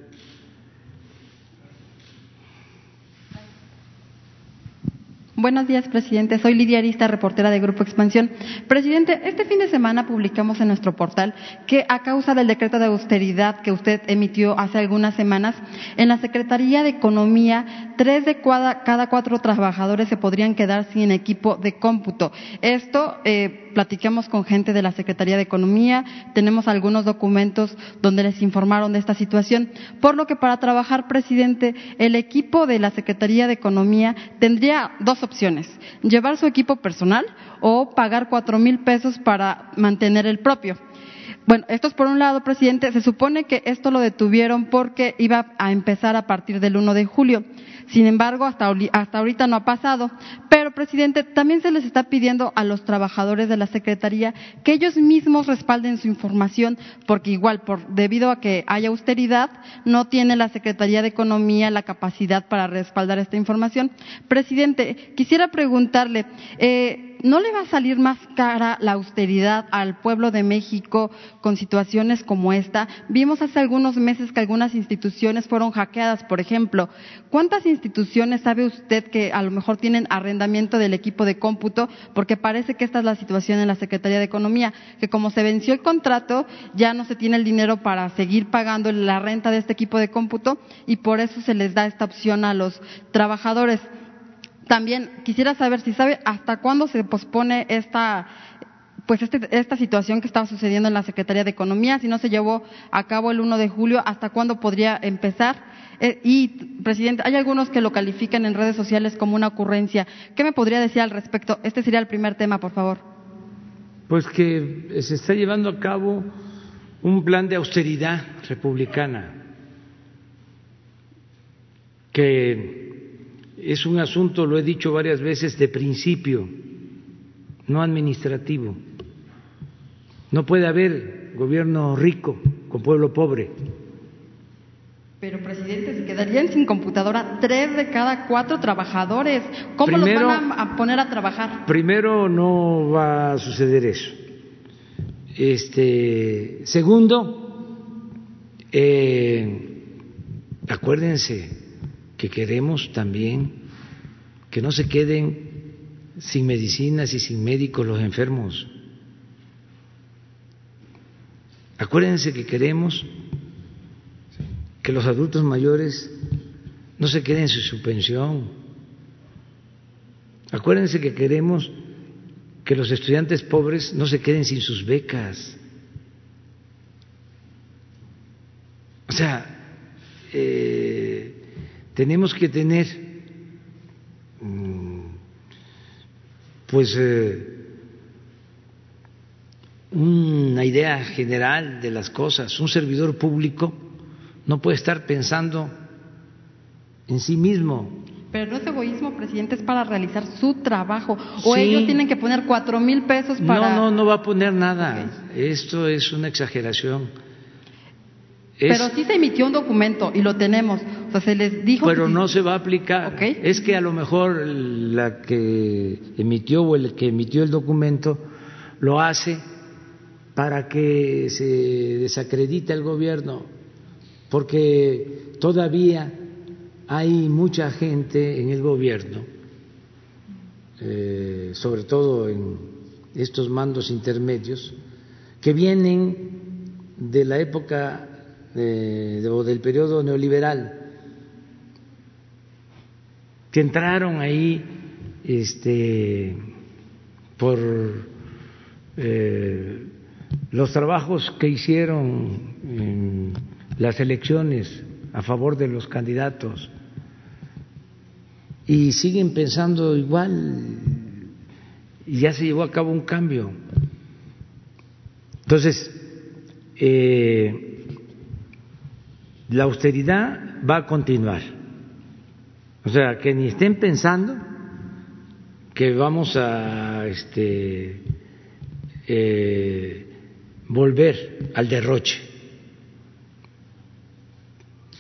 Buenos días, presidente. Soy Lidia Arista, reportera de Grupo Expansión. Presidente, este fin de semana publicamos en nuestro portal que a causa del decreto de austeridad que usted emitió hace algunas semanas, en la Secretaría de Economía, tres de cada, cuatro trabajadores se podrían quedar sin equipo de cómputo. Esto eh, platicamos con gente de la Secretaría de Economía, tenemos algunos documentos donde les informaron de esta situación, por lo que para trabajar, presidente, el equipo de la Secretaría de Economía tendría dos llevar su equipo personal o pagar cuatro mil pesos para mantener el propio. Bueno, esto es por un lado, presidente. Se supone que esto lo detuvieron porque iba a empezar a partir del 1 de julio. Sin embargo, hasta, hasta ahorita no ha pasado. Pero, presidente, también se les está pidiendo a los trabajadores de la Secretaría que ellos mismos respalden su información, porque igual, por, debido a que haya austeridad, no tiene la Secretaría de Economía la capacidad para respaldar esta información. Presidente, quisiera preguntarle, eh, ¿no le va a salir más cara la austeridad al pueblo de México con situaciones como esta? Vimos hace algunos meses que algunas instituciones fueron hackeadas, por ejemplo. ¿Cuántas instituciones sabe usted que a lo mejor tienen arrendamiento del equipo de cómputo? Porque parece que esta es la situación en la Secretaría de Economía, que como se venció el contrato, ya no se tiene el dinero para seguir pagando la renta de este equipo de cómputo y por eso se les da esta opción a los trabajadores. También quisiera saber si sabe hasta cuándo se pospone esta pues este, esta situación que estaba sucediendo en la Secretaría de Economía, si no se llevó a cabo el 1 de julio, ¿hasta cuándo podría empezar? Eh, y, presidente, hay algunos que lo califican en redes sociales como una ocurrencia. ¿Qué me podría decir al respecto? Este sería el primer tema, por favor. Pues que se está llevando a cabo un plan de austeridad republicana que es un asunto, lo he dicho varias veces, de principio, no administrativo. No puede haber gobierno rico con pueblo pobre. Pero, presidente, se quedarían sin computadora tres de cada cuatro trabajadores. ¿Cómo los van a, poner a trabajar? Primero, no va a suceder eso. Este, segundo, eh, acuérdense, que queremos también que no se queden sin medicinas y sin médicos los enfermos. Acuérdense que queremos que los adultos mayores no se queden sin su pensión. Acuérdense que queremos que los estudiantes pobres no se queden sin sus becas. O sea, eh, tenemos que tener mm, pues eh, una idea general de las cosas. Un servidor público no puede estar pensando en sí mismo. Pero no es egoísmo, presidente, es para realizar su trabajo. O ellos tienen que poner cuatro mil pesos para. No, no, no va a poner nada. Esto es una exageración. Pero sí se emitió un documento y lo tenemos. O sea, se les dijo. Pero no se va a aplicar. Es que a lo mejor la que emitió o el que emitió el documento lo hace para que se desacredite el gobierno, porque todavía hay mucha gente en el gobierno, eh, sobre todo en estos mandos intermedios, que vienen de la época o del periodo neoliberal, que entraron ahí este, por eh, los trabajos que hicieron en las elecciones a favor de los candidatos y siguen pensando igual y ya se llevó a cabo un cambio. Entonces, eh, la austeridad va a continuar. O sea, que ni estén pensando que vamos a este, eh, volver al derroche.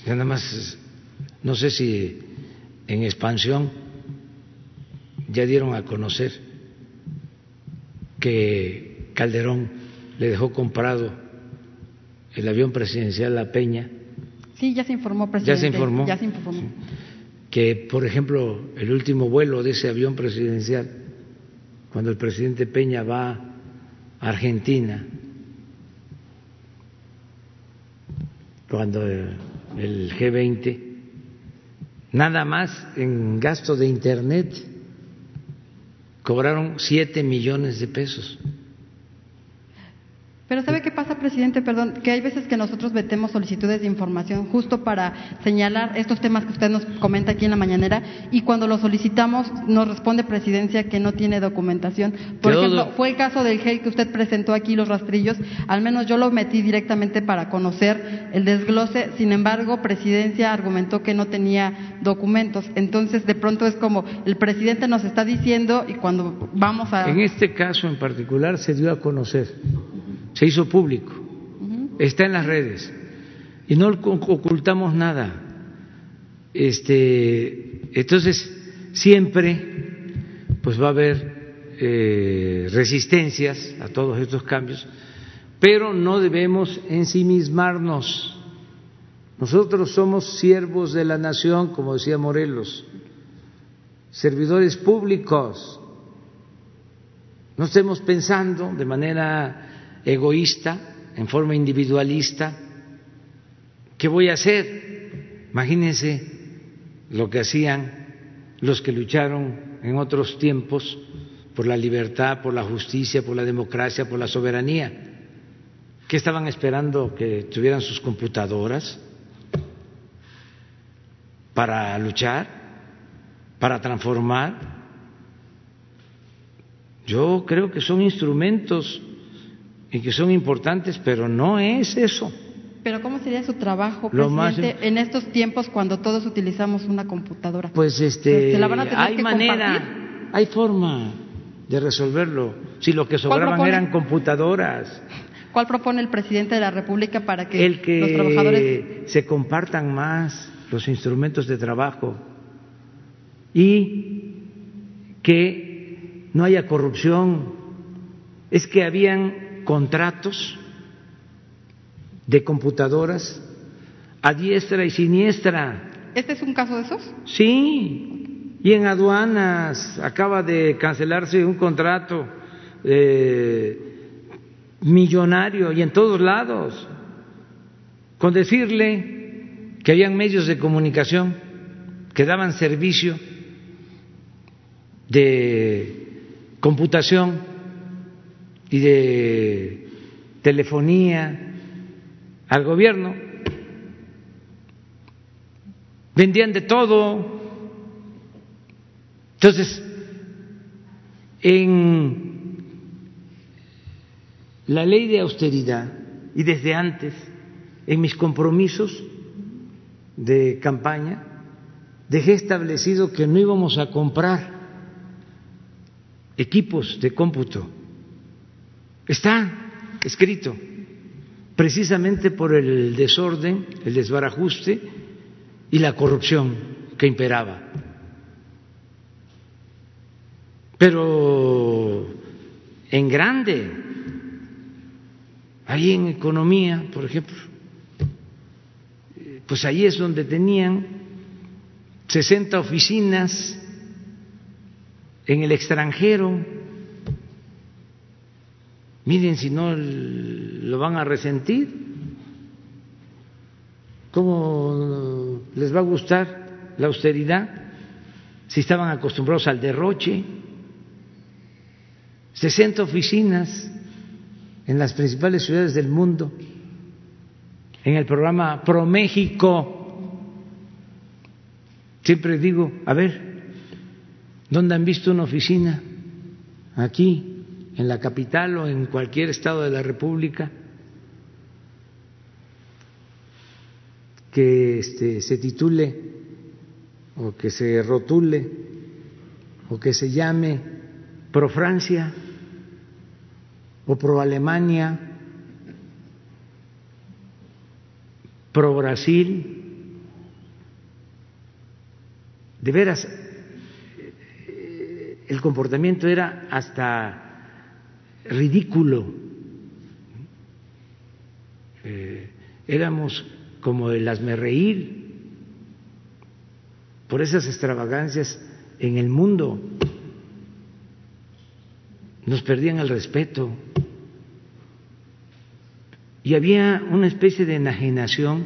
Nada más, no sé si en expansión ya dieron a conocer que Calderón le dejó comprado el avión presidencial a Peña. Sí, ya se informó, presidente. Ya se informó. Ya se informó. Que, por ejemplo, el último vuelo de ese avión presidencial, cuando el presidente Peña va a Argentina, cuando el G20, nada más en gasto de Internet cobraron siete millones de pesos. Pero ¿sabe qué pasa, presidente? Perdón, que hay veces que nosotros metemos solicitudes de información justo para señalar estos temas que usted nos comenta aquí en la mañanera y cuando lo solicitamos nos responde presidencia que no tiene documentación. Por ejemplo, fue el caso del GEL que usted presentó aquí, los rastrillos, al menos yo lo metí directamente para conocer el desglose, sin embargo, presidencia argumentó que no tenía documentos. Entonces, de pronto es como el presidente nos está diciendo y cuando vamos a... En este caso en particular se dio a conocer, se hizo público, está en las redes y no ocultamos nada. Este, entonces siempre pues va a haber eh, resistencias a todos estos cambios, pero no debemos ensimismarnos. Nosotros somos siervos de la nación, como decía Morelos, servidores públicos. No estemos pensando de manera egoísta, en forma individualista, ¿qué voy a hacer? Imagínense lo que hacían los que lucharon en otros tiempos por la libertad, por la justicia, por la democracia, por la soberanía. ¿Qué estaban esperando que tuvieran sus computadoras para luchar, para transformar? Yo creo que son instrumentos y que son importantes, pero no es eso. Pero ¿cómo sería su trabajo, Lo presidente, más- en estos tiempos cuando todos utilizamos una computadora? Pues este, ¿Se la van a tener hay que manera, compartir? hay forma de resolverlo. Si lo que sobraban propone? eran computadoras, ¿Cuál propone el presidente de la República para que, el que los trabajadores se compartan más los instrumentos de trabajo y que no haya corrupción. Es que habían contratos de computadoras a diestra y siniestra. ¿Este es un caso de esos? Sí, y en aduanas acaba de cancelarse un contrato eh, millonario y en todos lados, con decirle que habían medios de comunicación que daban servicio de computación y de telefonía al gobierno, vendían de todo. Entonces, en la ley de austeridad y desde antes, en mis compromisos de campaña, dejé establecido que no íbamos a comprar equipos de cómputo. Está escrito, precisamente por el desorden, el desbarajuste y la corrupción que imperaba. Pero en grande, ahí en economía, por ejemplo, pues ahí es donde tenían 60 oficinas en el extranjero. Miren si no lo van a resentir, ¿cómo les va a gustar la austeridad si estaban acostumbrados al derroche? 60 oficinas en las principales ciudades del mundo, en el programa ProMéxico. Siempre digo, a ver, ¿dónde han visto una oficina? Aquí, en la capital o en cualquier estado de la República, que este, se titule o que se rotule o que se llame pro Francia o pro Alemania, pro Brasil. De veras, el comportamiento era hasta ridículo. Eh, éramos como el reír por esas extravagancias en el mundo. Nos perdían el respeto. Y había una especie de enajenación,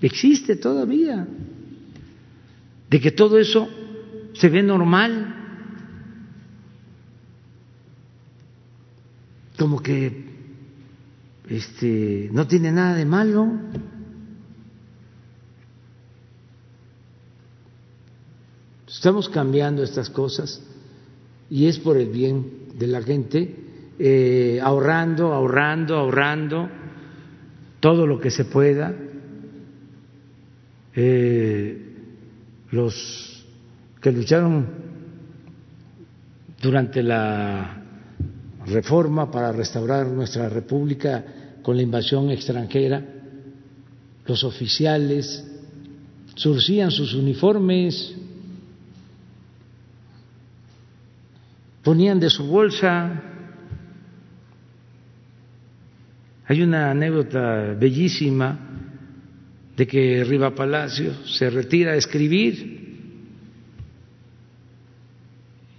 existe todavía, de que todo eso se ve normal, como que este, no tiene nada de malo. Estamos cambiando estas cosas y es por el bien de la gente, eh, ahorrando, ahorrando, ahorrando todo lo que se pueda. Eh, los que lucharon durante la reforma para restaurar nuestra república con la invasión extranjera, los oficiales surcían sus uniformes, ponían de su bolsa. Hay una anécdota bellísima de que Riva Palacio se retira a escribir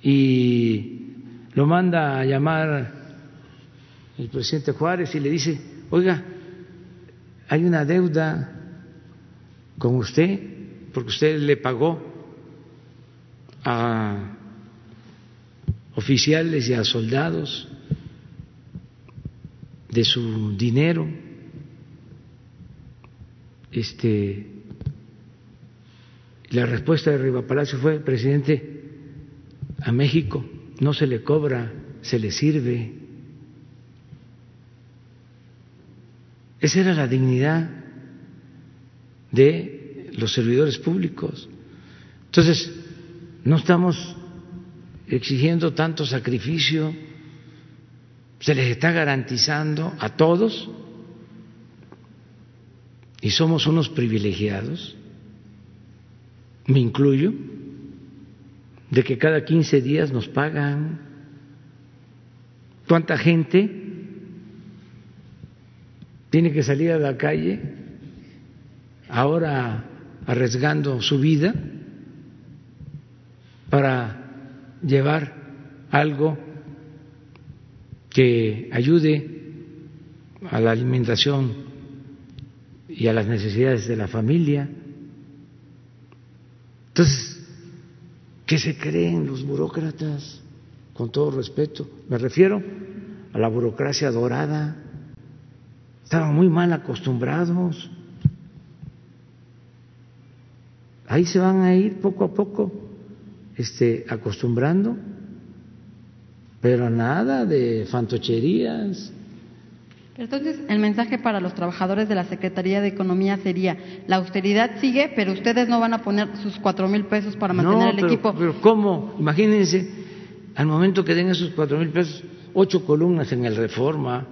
y lo manda a llamar el presidente Juárez y le dice, oiga, hay una deuda con usted porque usted le pagó a oficiales y a soldados de su dinero. Este, la respuesta de Riva Palacio fue, presidente, a México no se le cobra, se le sirve. Esa era la dignidad de los servidores públicos. Entonces, no estamos exigiendo tanto sacrificio, se les está garantizando a todos y somos unos privilegiados, me incluyo, de que cada 15 días nos pagan. ¿Cuánta gente tiene que salir a la calle ahora arriesgando su vida para llevar algo que ayude a la alimentación y a las necesidades de la familia. Entonces, ¿qué se creen los burócratas? Con todo respeto, me refiero a la burocracia dorada. Estaban muy mal acostumbrados. Ahí se van a ir poco a poco este, acostumbrando, pero nada de fantocherías. Entonces, el mensaje para los trabajadores de la Secretaría de Economía sería, la austeridad sigue, pero ustedes no van a poner sus cuatro mil pesos para mantener el equipo. Pero ¿cómo? Imagínense, al momento que den esos cuatro mil pesos, ocho columnas en el Reforma,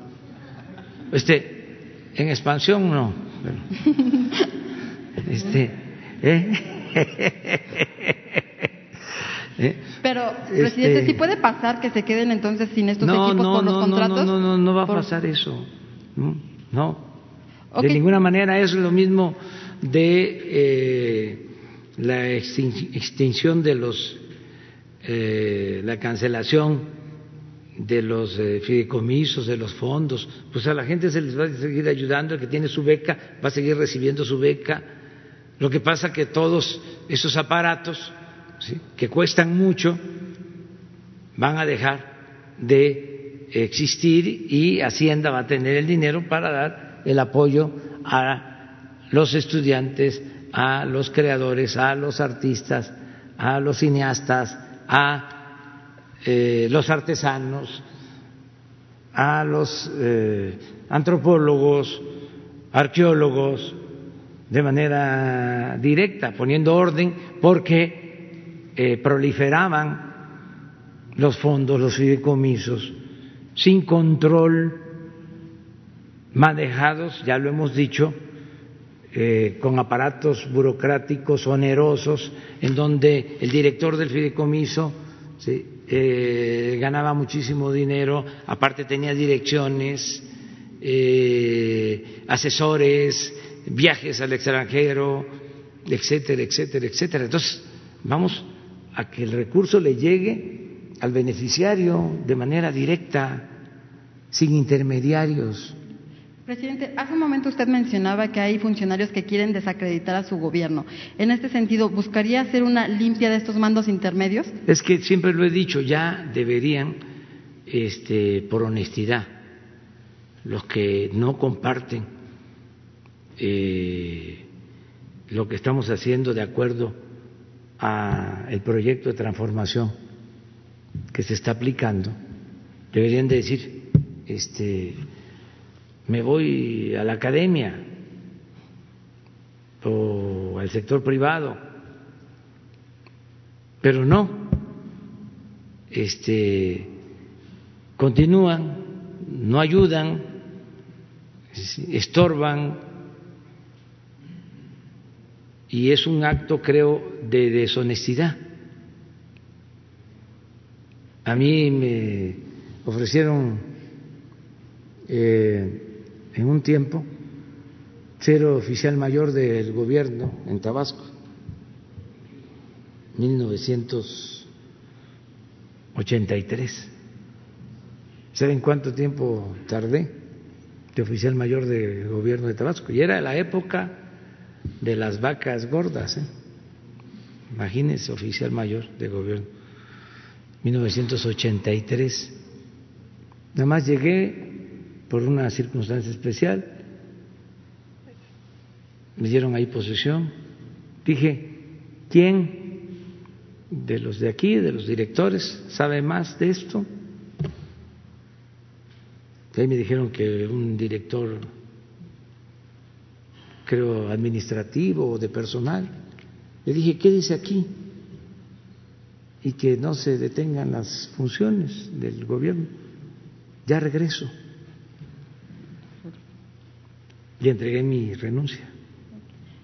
este, en expansión no. este, ¿eh? ¿Eh? Pero, presidente, este... ¿sí puede pasar que se queden entonces sin estos equipos no, por los no, contratos? No, no, no, no va a pasar eso. No, okay. de ninguna manera es lo mismo de eh, la extinción de los, eh, la cancelación de los eh, fideicomisos, de los fondos, pues a la gente se les va a seguir ayudando, el que tiene su beca va a seguir recibiendo su beca. Lo que pasa que todos esos aparatos que cuestan mucho van a dejar de existir y Hacienda va a tener el dinero para dar el apoyo a los estudiantes, a los creadores, a los artistas, a los cineastas, a eh, los artesanos, a los eh, antropólogos, arqueólogos, de manera directa, poniendo orden, porque eh, proliferaban los fondos, los fideicomisos, sin control, manejados, ya lo hemos dicho, eh, con aparatos burocráticos onerosos, en donde el director del fideicomiso eh, ganaba muchísimo dinero, aparte tenía direcciones, asesores, viajes al extranjero, etcétera, etcétera, etcétera. Entonces, vamos a que el recurso le llegue al beneficiario de manera directa, sin intermediarios. Presidente, hace un momento usted mencionaba que hay funcionarios que quieren desacreditar a su gobierno. En este sentido, ¿buscaría hacer una limpia de estos mandos intermedios? Es que siempre lo he dicho, ya deberían, este, por honestidad, los que no comparten eh, lo que estamos haciendo de acuerdo a el proyecto de transformación que se está aplicando, deberían de decir, este me voy a la academia o al sector privado, pero no, este, continúan, no ayudan, estorban y es un acto, creo, de deshonestidad. A mí me ofrecieron eh, en un tiempo ser oficial mayor del gobierno en Tabasco, 1983. ¿Saben cuánto tiempo tardé de oficial mayor del gobierno de Tabasco? Y era la época de las vacas gordas. ¿eh? Oficial mayor de gobierno, 1983. Nada más llegué por una circunstancia especial, me dieron ahí posesión. Dije, ¿quién de los de aquí, de los directores, sabe más de esto? Y ahí me dijeron que un director, creo, administrativo o de personal. Le dije, ¿qué dice aquí? Y que no se detengan las funciones del gobierno. Ya regreso y entregué mi renuncia.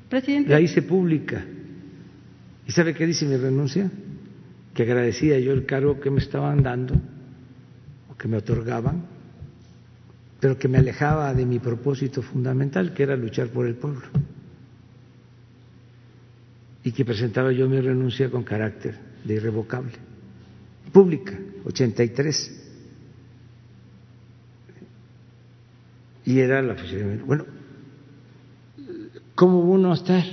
Presidente. La hice pública. ¿Y sabe qué dice mi renuncia? Que agradecía yo el cargo que me estaban dando, o que me otorgaban, pero que me alejaba de mi propósito fundamental, que era luchar por el pueblo. Y que presentaba yo mi renuncia con carácter de irrevocable. Pública, 83. Y era la oficina. Bueno, ¿Cómo uno estar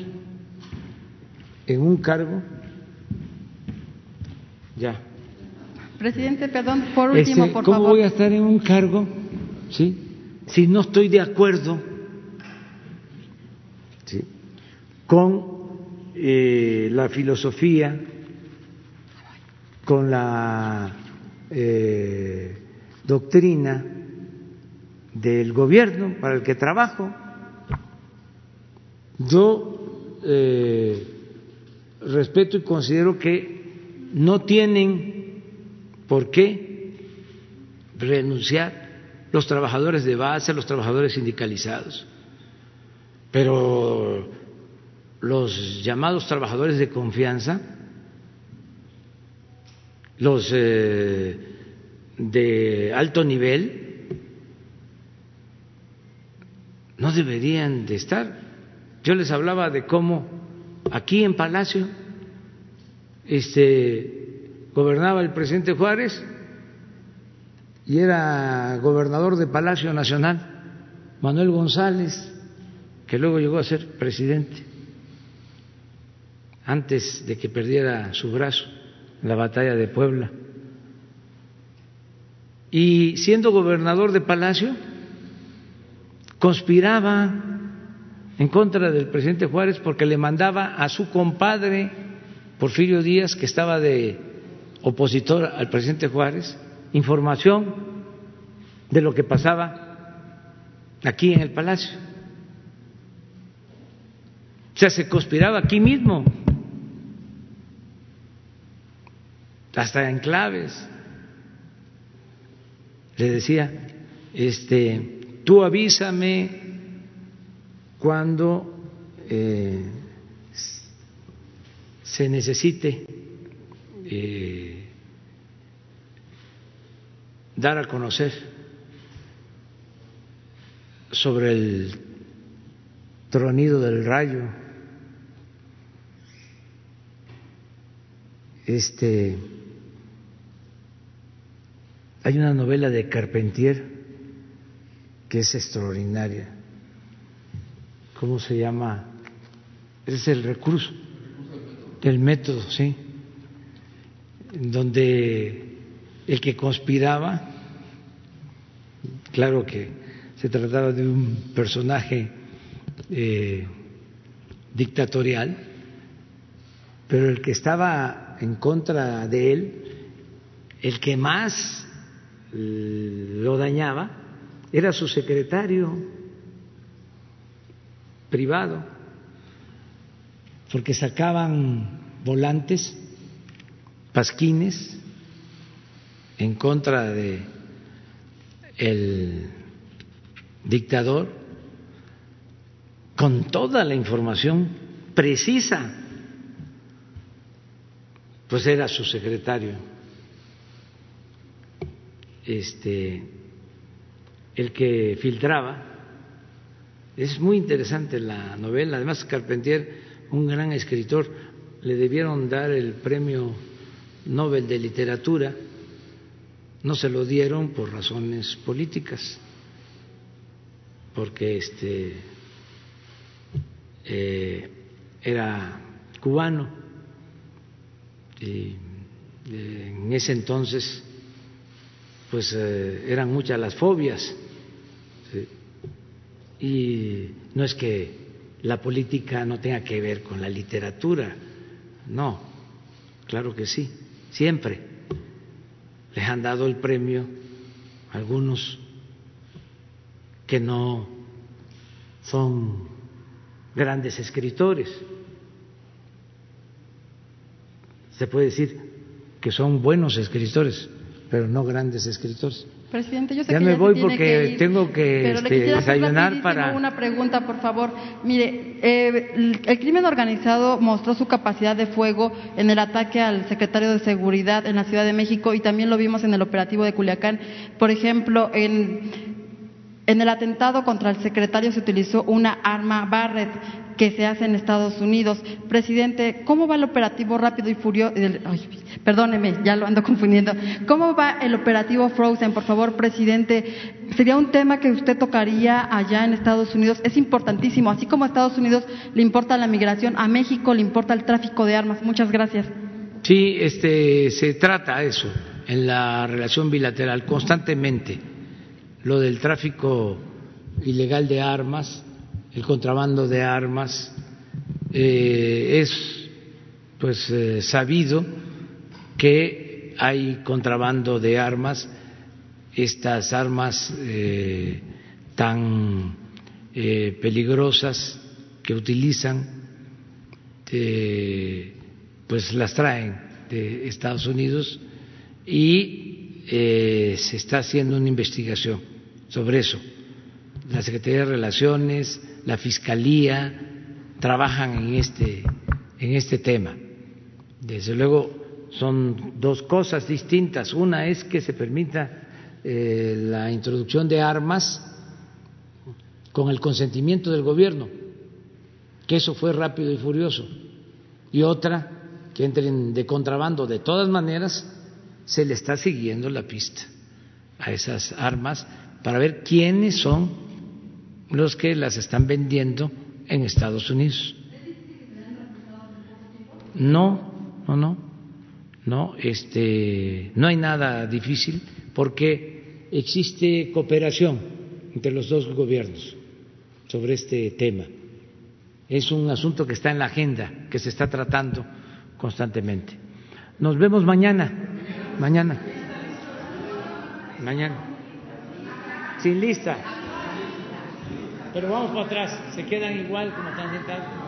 en un cargo? Ya. Presidente, perdón, por último, este, por ¿Cómo favor. voy a estar en un cargo, sí, si no estoy de acuerdo con eh, la filosofía, con la eh, doctrina del gobierno para el que trabajo? Yo eh, respeto y considero que no tienen por qué renunciar los trabajadores de base, los trabajadores sindicalizados, pero los llamados trabajadores de confianza, los eh, de alto nivel, no deberían de estar. Yo les hablaba de cómo aquí en Palacio este, gobernaba el presidente Juárez y era gobernador de Palacio Nacional, Manuel González, que luego llegó a ser presidente, antes de que perdiera su brazo en la batalla de Puebla. Y siendo gobernador de Palacio, conspiraba en contra del presidente Juárez porque le mandaba a su compadre Porfirio Díaz, que estaba de opositor al presidente Juárez, información de lo que pasaba aquí en el Palacio. O sea, se conspiraba aquí mismo, hasta en claves. le decía, este, tú avísame cuando eh, se necesite eh, dar a conocer sobre el tronido del rayo. Este hay una novela de Carpentier que es extraordinaria. ¿Cómo se llama? Es el recurso, el método, sí. Donde el que conspiraba, claro que se trataba de un personaje eh, dictatorial, pero el que estaba en contra de él, el que más lo dañaba, era su secretario privado, porque sacaban volantes, pasquines, en contra de el dictador con toda la información precisa, pues era su secretario, este, el que filtraba. Es muy interesante la novela, además Carpentier, un gran escritor, le debieron dar el premio Nobel de Literatura, no se lo dieron por razones políticas porque este eh, era cubano y eh, en ese entonces pues eh, eran muchas las fobias y no es que la política no tenga que ver con la literatura, no, claro que sí, siempre les han dado el premio algunos que no son grandes escritores. Se puede decir que son buenos escritores, pero no grandes escritores. Presidente, yo sé ya que me ya voy se tiene porque que ir, tengo que pero este, desayunar para una pregunta, por favor. Mire, eh, el crimen organizado mostró su capacidad de fuego en el ataque al secretario de Seguridad en la Ciudad de México y también lo vimos en el operativo de Culiacán. Por ejemplo, en en el atentado contra el secretario se utilizó una arma Barrett que se hace en Estados Unidos. Presidente, ¿cómo va el operativo rápido y furioso? Perdóneme, ya lo ando confundiendo. ¿Cómo va el operativo Frozen? Por favor, presidente, sería un tema que usted tocaría allá en Estados Unidos. Es importantísimo. Así como a Estados Unidos le importa la migración, a México le importa el tráfico de armas. Muchas gracias. Sí, este, se trata eso en la relación bilateral constantemente lo del tráfico ilegal de armas, el contrabando de armas, eh, es pues eh, sabido que hay contrabando de armas, estas armas eh, tan peligrosas que utilizan, pues las traen de Estados Unidos y se está haciendo una investigación sobre eso. La Secretaría de Relaciones, la Fiscalía trabajan en este, en este tema. Desde luego son dos cosas distintas. Una es que se permita eh, la introducción de armas con el consentimiento del gobierno, que eso fue rápido y furioso. Y otra, que entren de contrabando. De todas maneras, se le está siguiendo la pista a esas armas para ver quiénes son los que las están vendiendo en Estados Unidos. No, no, no, no, este, no hay nada difícil porque existe cooperación entre los dos gobiernos sobre este tema. Es un asunto que está en la agenda, que se está tratando constantemente. Nos vemos mañana, mañana, mañana sin lista. Pero vamos para atrás, se quedan igual como están sentados.